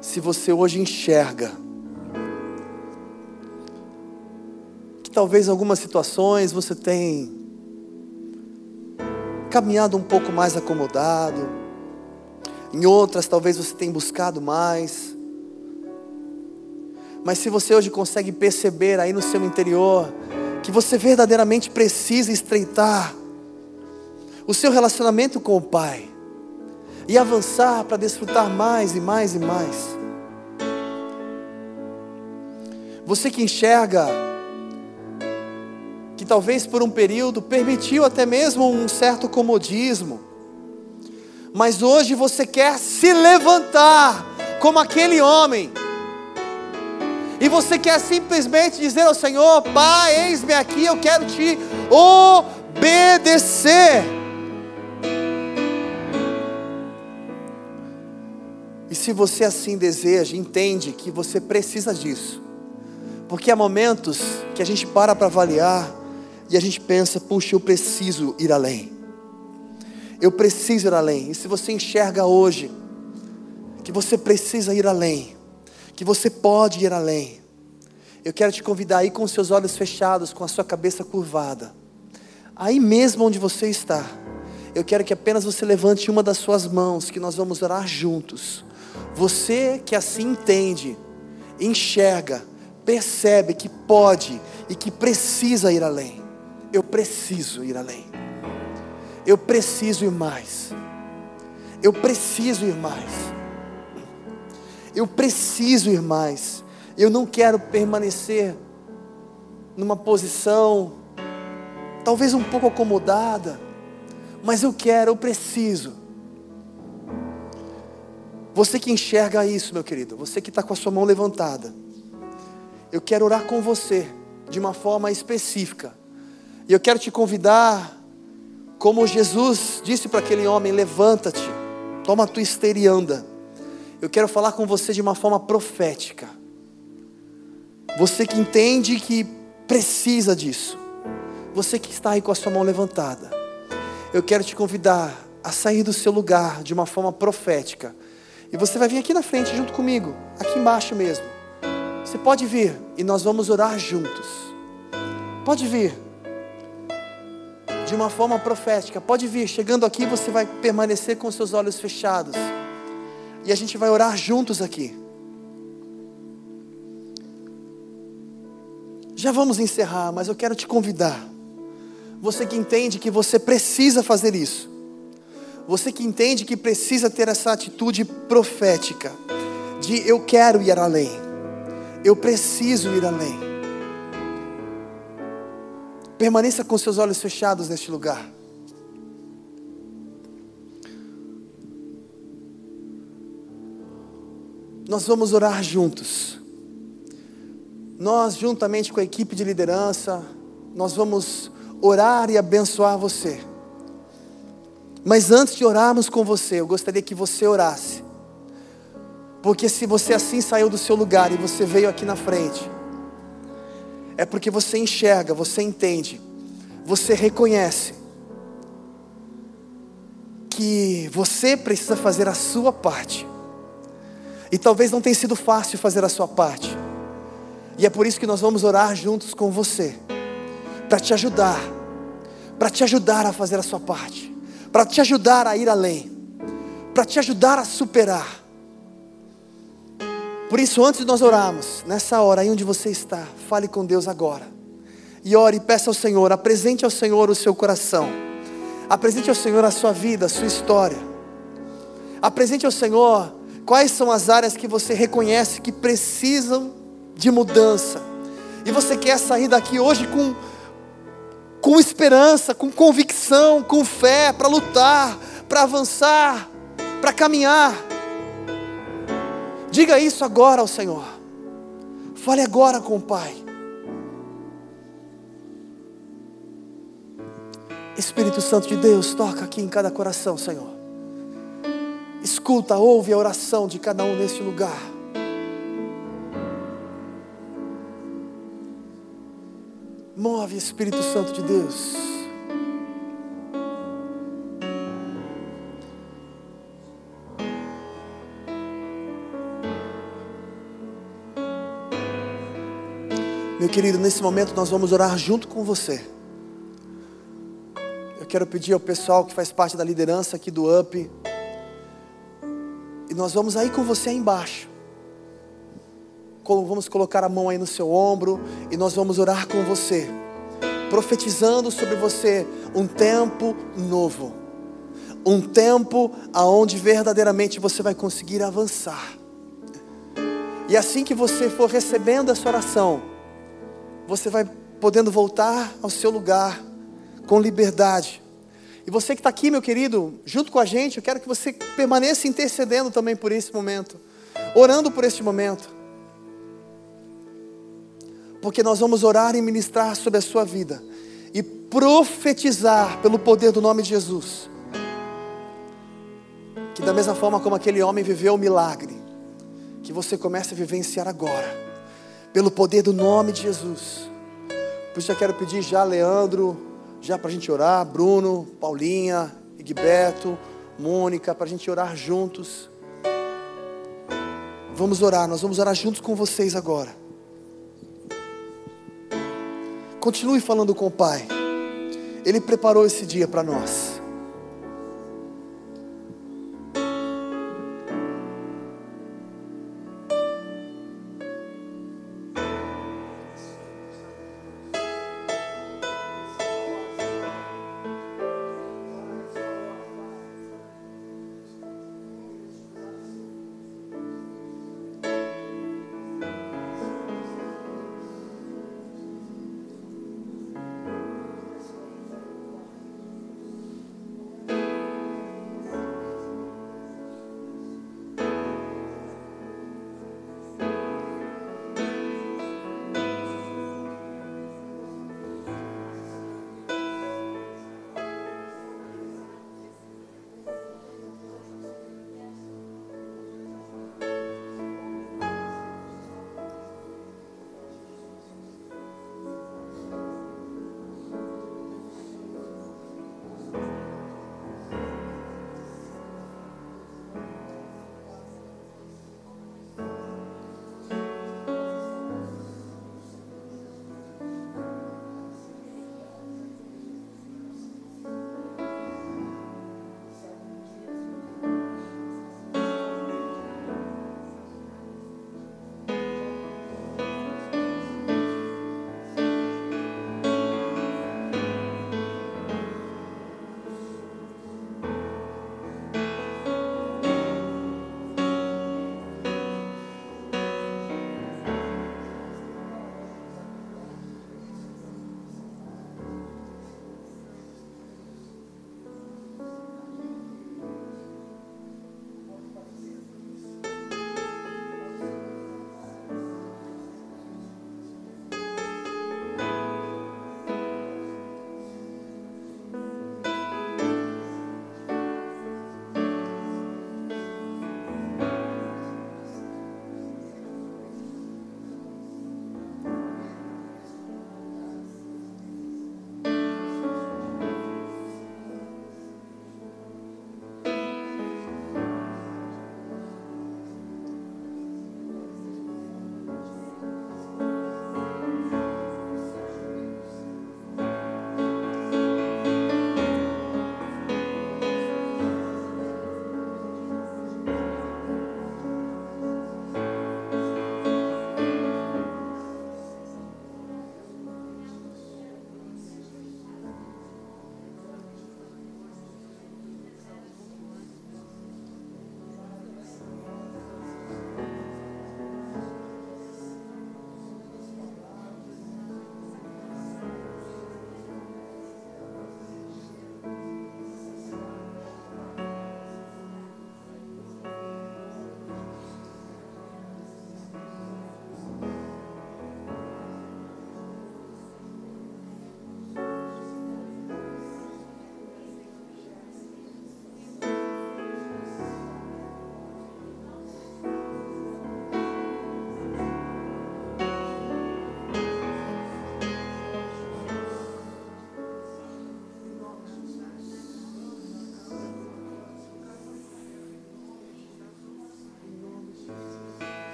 Se você hoje enxerga que talvez em algumas situações você tem caminhado um pouco mais acomodado, em outras talvez você tenha buscado mais. Mas se você hoje consegue perceber aí no seu interior que você verdadeiramente precisa estreitar o seu relacionamento com o Pai e avançar para desfrutar mais e mais e mais. Você que enxerga que talvez por um período permitiu até mesmo um certo comodismo, mas hoje você quer se levantar como aquele homem. E você quer simplesmente dizer ao Senhor: Pai, eis-me aqui, eu quero te obedecer. E se você assim deseja, entende que você precisa disso. Porque há momentos que a gente para para avaliar e a gente pensa, puxa, eu preciso ir além. Eu preciso ir além. E se você enxerga hoje que você precisa ir além, que você pode ir além, eu quero te convidar aí com seus olhos fechados, com a sua cabeça curvada, aí mesmo onde você está, eu quero que apenas você levante uma das suas mãos, que nós vamos orar juntos. Você que assim entende, enxerga, percebe que pode e que precisa ir além. Eu preciso ir além. Eu preciso ir mais. Eu preciso ir mais. Eu preciso ir mais. Eu não quero permanecer numa posição talvez um pouco acomodada, mas eu quero, eu preciso. Você que enxerga isso, meu querido, você que está com a sua mão levantada, eu quero orar com você de uma forma específica. E eu quero te convidar, como Jesus disse para aquele homem: levanta-te, toma a tua esteira e anda. Eu quero falar com você de uma forma profética. Você que entende que precisa disso. Você que está aí com a sua mão levantada. Eu quero te convidar a sair do seu lugar de uma forma profética. E você vai vir aqui na frente junto comigo, aqui embaixo mesmo. Você pode vir e nós vamos orar juntos. Pode vir. De uma forma profética. Pode vir. Chegando aqui, você vai permanecer com seus olhos fechados. E a gente vai orar juntos aqui. Já vamos encerrar, mas eu quero te convidar. Você que entende que você precisa fazer isso. Você que entende que precisa ter essa atitude profética de eu quero ir além. Eu preciso ir além. Permaneça com seus olhos fechados neste lugar. Nós vamos orar juntos. Nós, juntamente com a equipe de liderança, nós vamos orar e abençoar você. Mas antes de orarmos com você, eu gostaria que você orasse porque se você assim saiu do seu lugar e você veio aqui na frente, é porque você enxerga, você entende, você reconhece que você precisa fazer a sua parte. E talvez não tenha sido fácil fazer a sua parte. E é por isso que nós vamos orar juntos com você, para te ajudar, para te ajudar a fazer a sua parte, para te ajudar a ir além, para te ajudar a superar. Por isso, antes de nós orarmos, nessa hora aí onde você está, fale com Deus agora. E ore e peça ao Senhor, apresente ao Senhor o seu coração. Apresente ao Senhor a sua vida, a sua história. Apresente ao Senhor quais são as áreas que você reconhece que precisam de mudança. E você quer sair daqui hoje com com esperança, com convicção, com fé para lutar, para avançar, para caminhar. Diga isso agora ao Senhor. Fale agora com o Pai. Espírito Santo de Deus, toca aqui em cada coração, Senhor. Escuta, ouve a oração de cada um neste lugar. Move, Espírito Santo de Deus. Meu querido, nesse momento nós vamos orar junto com você. Eu quero pedir ao pessoal que faz parte da liderança aqui do UP. E nós vamos aí com você aí embaixo. Vamos colocar a mão aí no seu ombro e nós vamos orar com você, profetizando sobre você um tempo novo, um tempo aonde verdadeiramente você vai conseguir avançar. E assim que você for recebendo essa oração, você vai podendo voltar ao seu lugar com liberdade. E você que está aqui, meu querido, junto com a gente, eu quero que você permaneça intercedendo também por esse momento, orando por este momento porque nós vamos orar e ministrar sobre a sua vida e profetizar pelo poder do nome de Jesus. Que da mesma forma como aquele homem viveu o milagre, que você comece a vivenciar agora, pelo poder do nome de Jesus. Por isso eu quero pedir já, Leandro, já para a gente orar, Bruno, Paulinha, Egberto, Mônica, para a gente orar juntos. Vamos orar, nós vamos orar juntos com vocês agora. Continue falando com o Pai. Ele preparou esse dia para nós.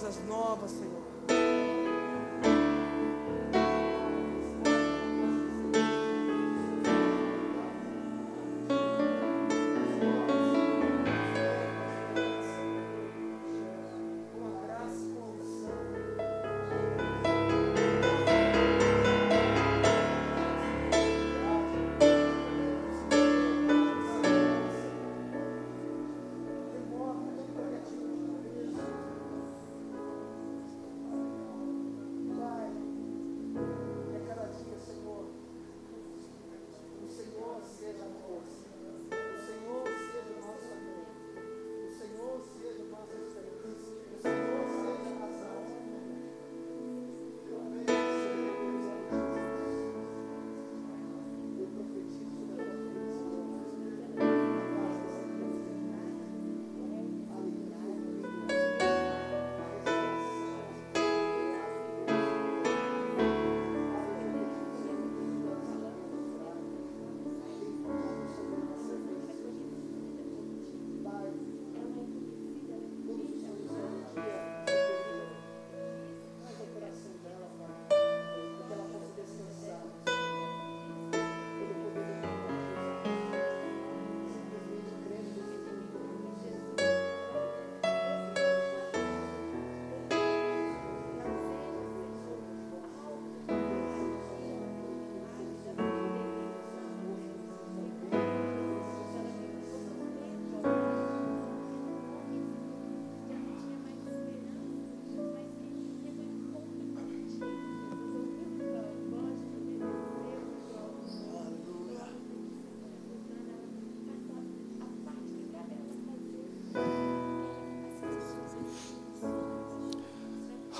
Coisas novas, Senhor.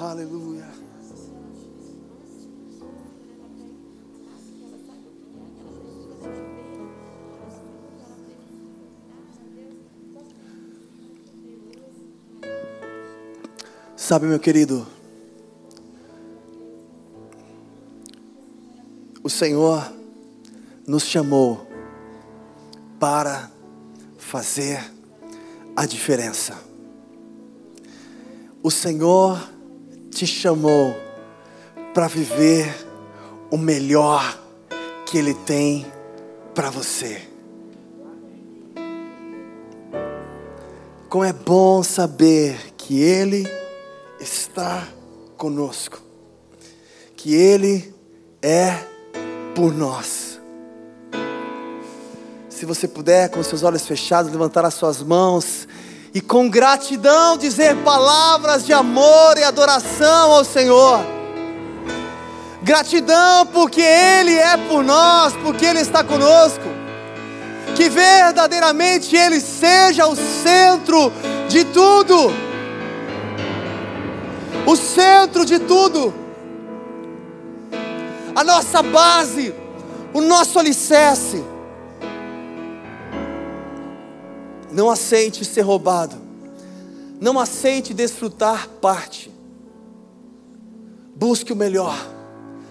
Aleluia. Sabe, meu querido, o Senhor nos chamou para fazer a diferença. O Senhor te chamou para viver o melhor que Ele tem para você. Como é bom saber que Ele está conosco, que Ele é por nós. Se você puder, com seus olhos fechados, levantar as suas mãos e com gratidão dizer palavras de amor e adoração ao Senhor. Gratidão porque Ele é por nós, porque Ele está conosco. Que verdadeiramente Ele seja o centro de tudo. O centro de tudo. A nossa base, o nosso alicerce. Não aceite ser roubado. Não aceite desfrutar parte. Busque o melhor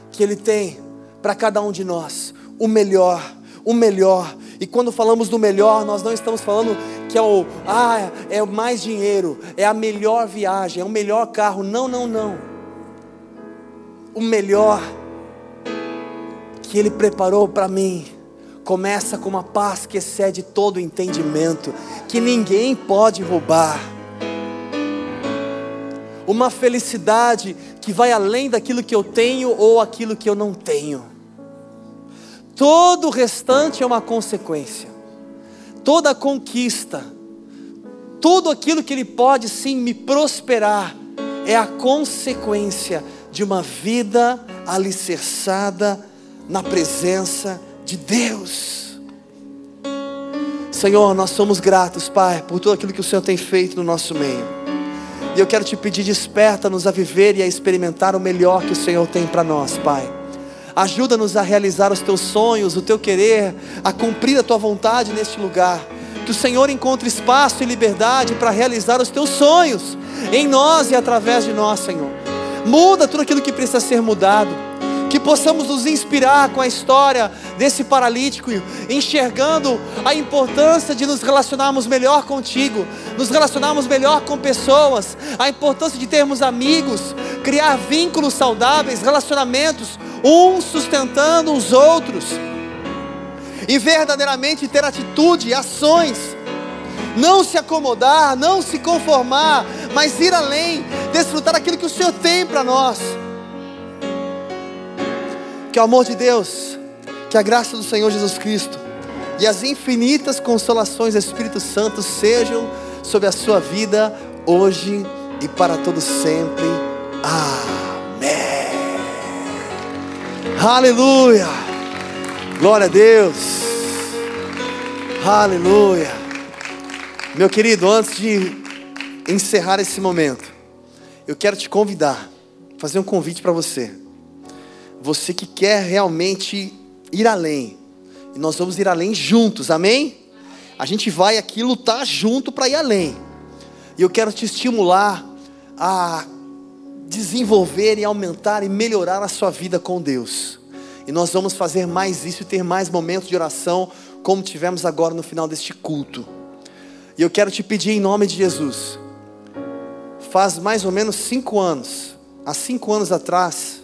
que Ele tem para cada um de nós. O melhor, o melhor. E quando falamos do melhor, nós não estamos falando que é o ah, é mais dinheiro, é a melhor viagem, é o melhor carro. Não, não, não. O melhor que Ele preparou para mim começa com uma paz que excede todo entendimento, que ninguém pode roubar. Uma felicidade que vai além daquilo que eu tenho ou aquilo que eu não tenho. Todo o restante é uma consequência. Toda conquista, tudo aquilo que Ele pode sim me prosperar, é a consequência de uma vida alicerçada na presença de Deus. Senhor, nós somos gratos, Pai, por tudo aquilo que o Senhor tem feito no nosso meio. E eu quero te pedir, desperta-nos a viver e a experimentar o melhor que o Senhor tem para nós, Pai. Ajuda-nos a realizar os teus sonhos, o teu querer, a cumprir a tua vontade neste lugar. Que o Senhor encontre espaço e liberdade para realizar os teus sonhos em nós e através de nós, Senhor. Muda tudo aquilo que precisa ser mudado que possamos nos inspirar com a história desse paralítico, enxergando a importância de nos relacionarmos melhor contigo, nos relacionarmos melhor com pessoas, a importância de termos amigos, criar vínculos saudáveis, relacionamentos, uns sustentando os outros, e verdadeiramente ter atitude, ações, não se acomodar, não se conformar, mas ir além, desfrutar aquilo que o Senhor tem para nós. Que o amor de Deus, que a graça do Senhor Jesus Cristo e as infinitas consolações do Espírito Santo sejam sobre a sua vida hoje e para todos sempre. Amém. Aleluia. Glória a Deus. Aleluia. Meu querido, antes de encerrar esse momento, eu quero te convidar, fazer um convite para você. Você que quer realmente ir além. E nós vamos ir além juntos, amém? A gente vai aqui lutar junto para ir além. E eu quero te estimular a desenvolver e aumentar e melhorar a sua vida com Deus. E nós vamos fazer mais isso e ter mais momentos de oração, como tivemos agora no final deste culto. E eu quero te pedir em nome de Jesus. Faz mais ou menos cinco anos, há cinco anos atrás,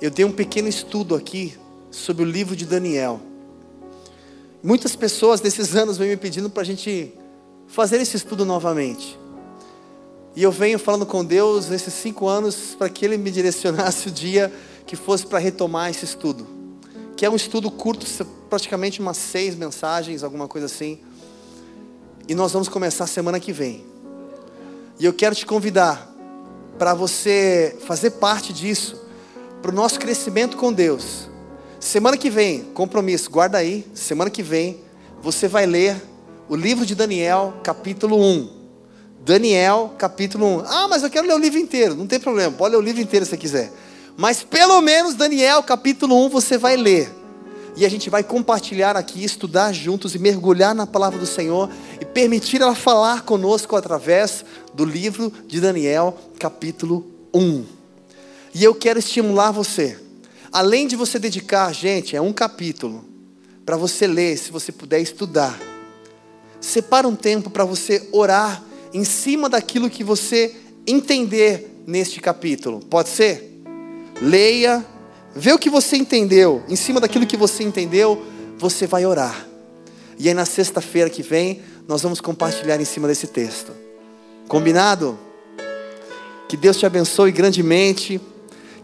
eu dei um pequeno estudo aqui sobre o livro de Daniel. Muitas pessoas desses anos vêm me pedindo para a gente fazer esse estudo novamente. E eu venho falando com Deus nesses cinco anos para que Ele me direcionasse o dia que fosse para retomar esse estudo. Que é um estudo curto, praticamente umas seis mensagens, alguma coisa assim. E nós vamos começar semana que vem. E eu quero te convidar para você fazer parte disso para o nosso crescimento com Deus. Semana que vem, compromisso, guarda aí. Semana que vem, você vai ler o livro de Daniel, capítulo 1. Daniel, capítulo 1. Ah, mas eu quero ler o livro inteiro. Não tem problema, pode ler o livro inteiro se você quiser. Mas pelo menos Daniel, capítulo 1, você vai ler. E a gente vai compartilhar aqui, estudar juntos e mergulhar na palavra do Senhor e permitir ela falar conosco através do livro de Daniel, capítulo 1. E eu quero estimular você. Além de você dedicar, gente, é um capítulo para você ler, se você puder estudar. Separa um tempo para você orar em cima daquilo que você entender neste capítulo. Pode ser? Leia, vê o que você entendeu. Em cima daquilo que você entendeu, você vai orar. E aí na sexta-feira que vem, nós vamos compartilhar em cima desse texto. Combinado? Que Deus te abençoe grandemente.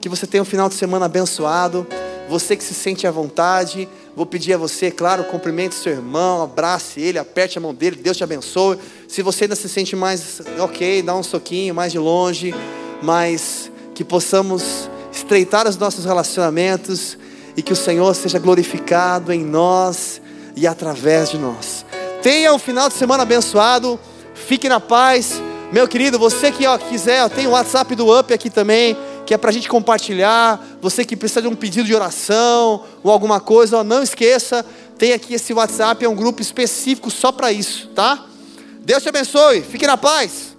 Que você tenha um final de semana abençoado. Você que se sente à vontade, vou pedir a você, claro, cumprimente seu irmão, abrace ele, aperte a mão dele, Deus te abençoe. Se você ainda se sente mais ok, dá um soquinho mais de longe, mas que possamos estreitar os nossos relacionamentos e que o Senhor seja glorificado em nós e através de nós. Tenha um final de semana abençoado, fique na paz. Meu querido, você que ó, quiser, ó, tem o WhatsApp do Up aqui também que é para a gente compartilhar. Você que precisa de um pedido de oração ou alguma coisa, não esqueça, tem aqui esse WhatsApp, é um grupo específico só para isso, tá? Deus te abençoe, fique na paz.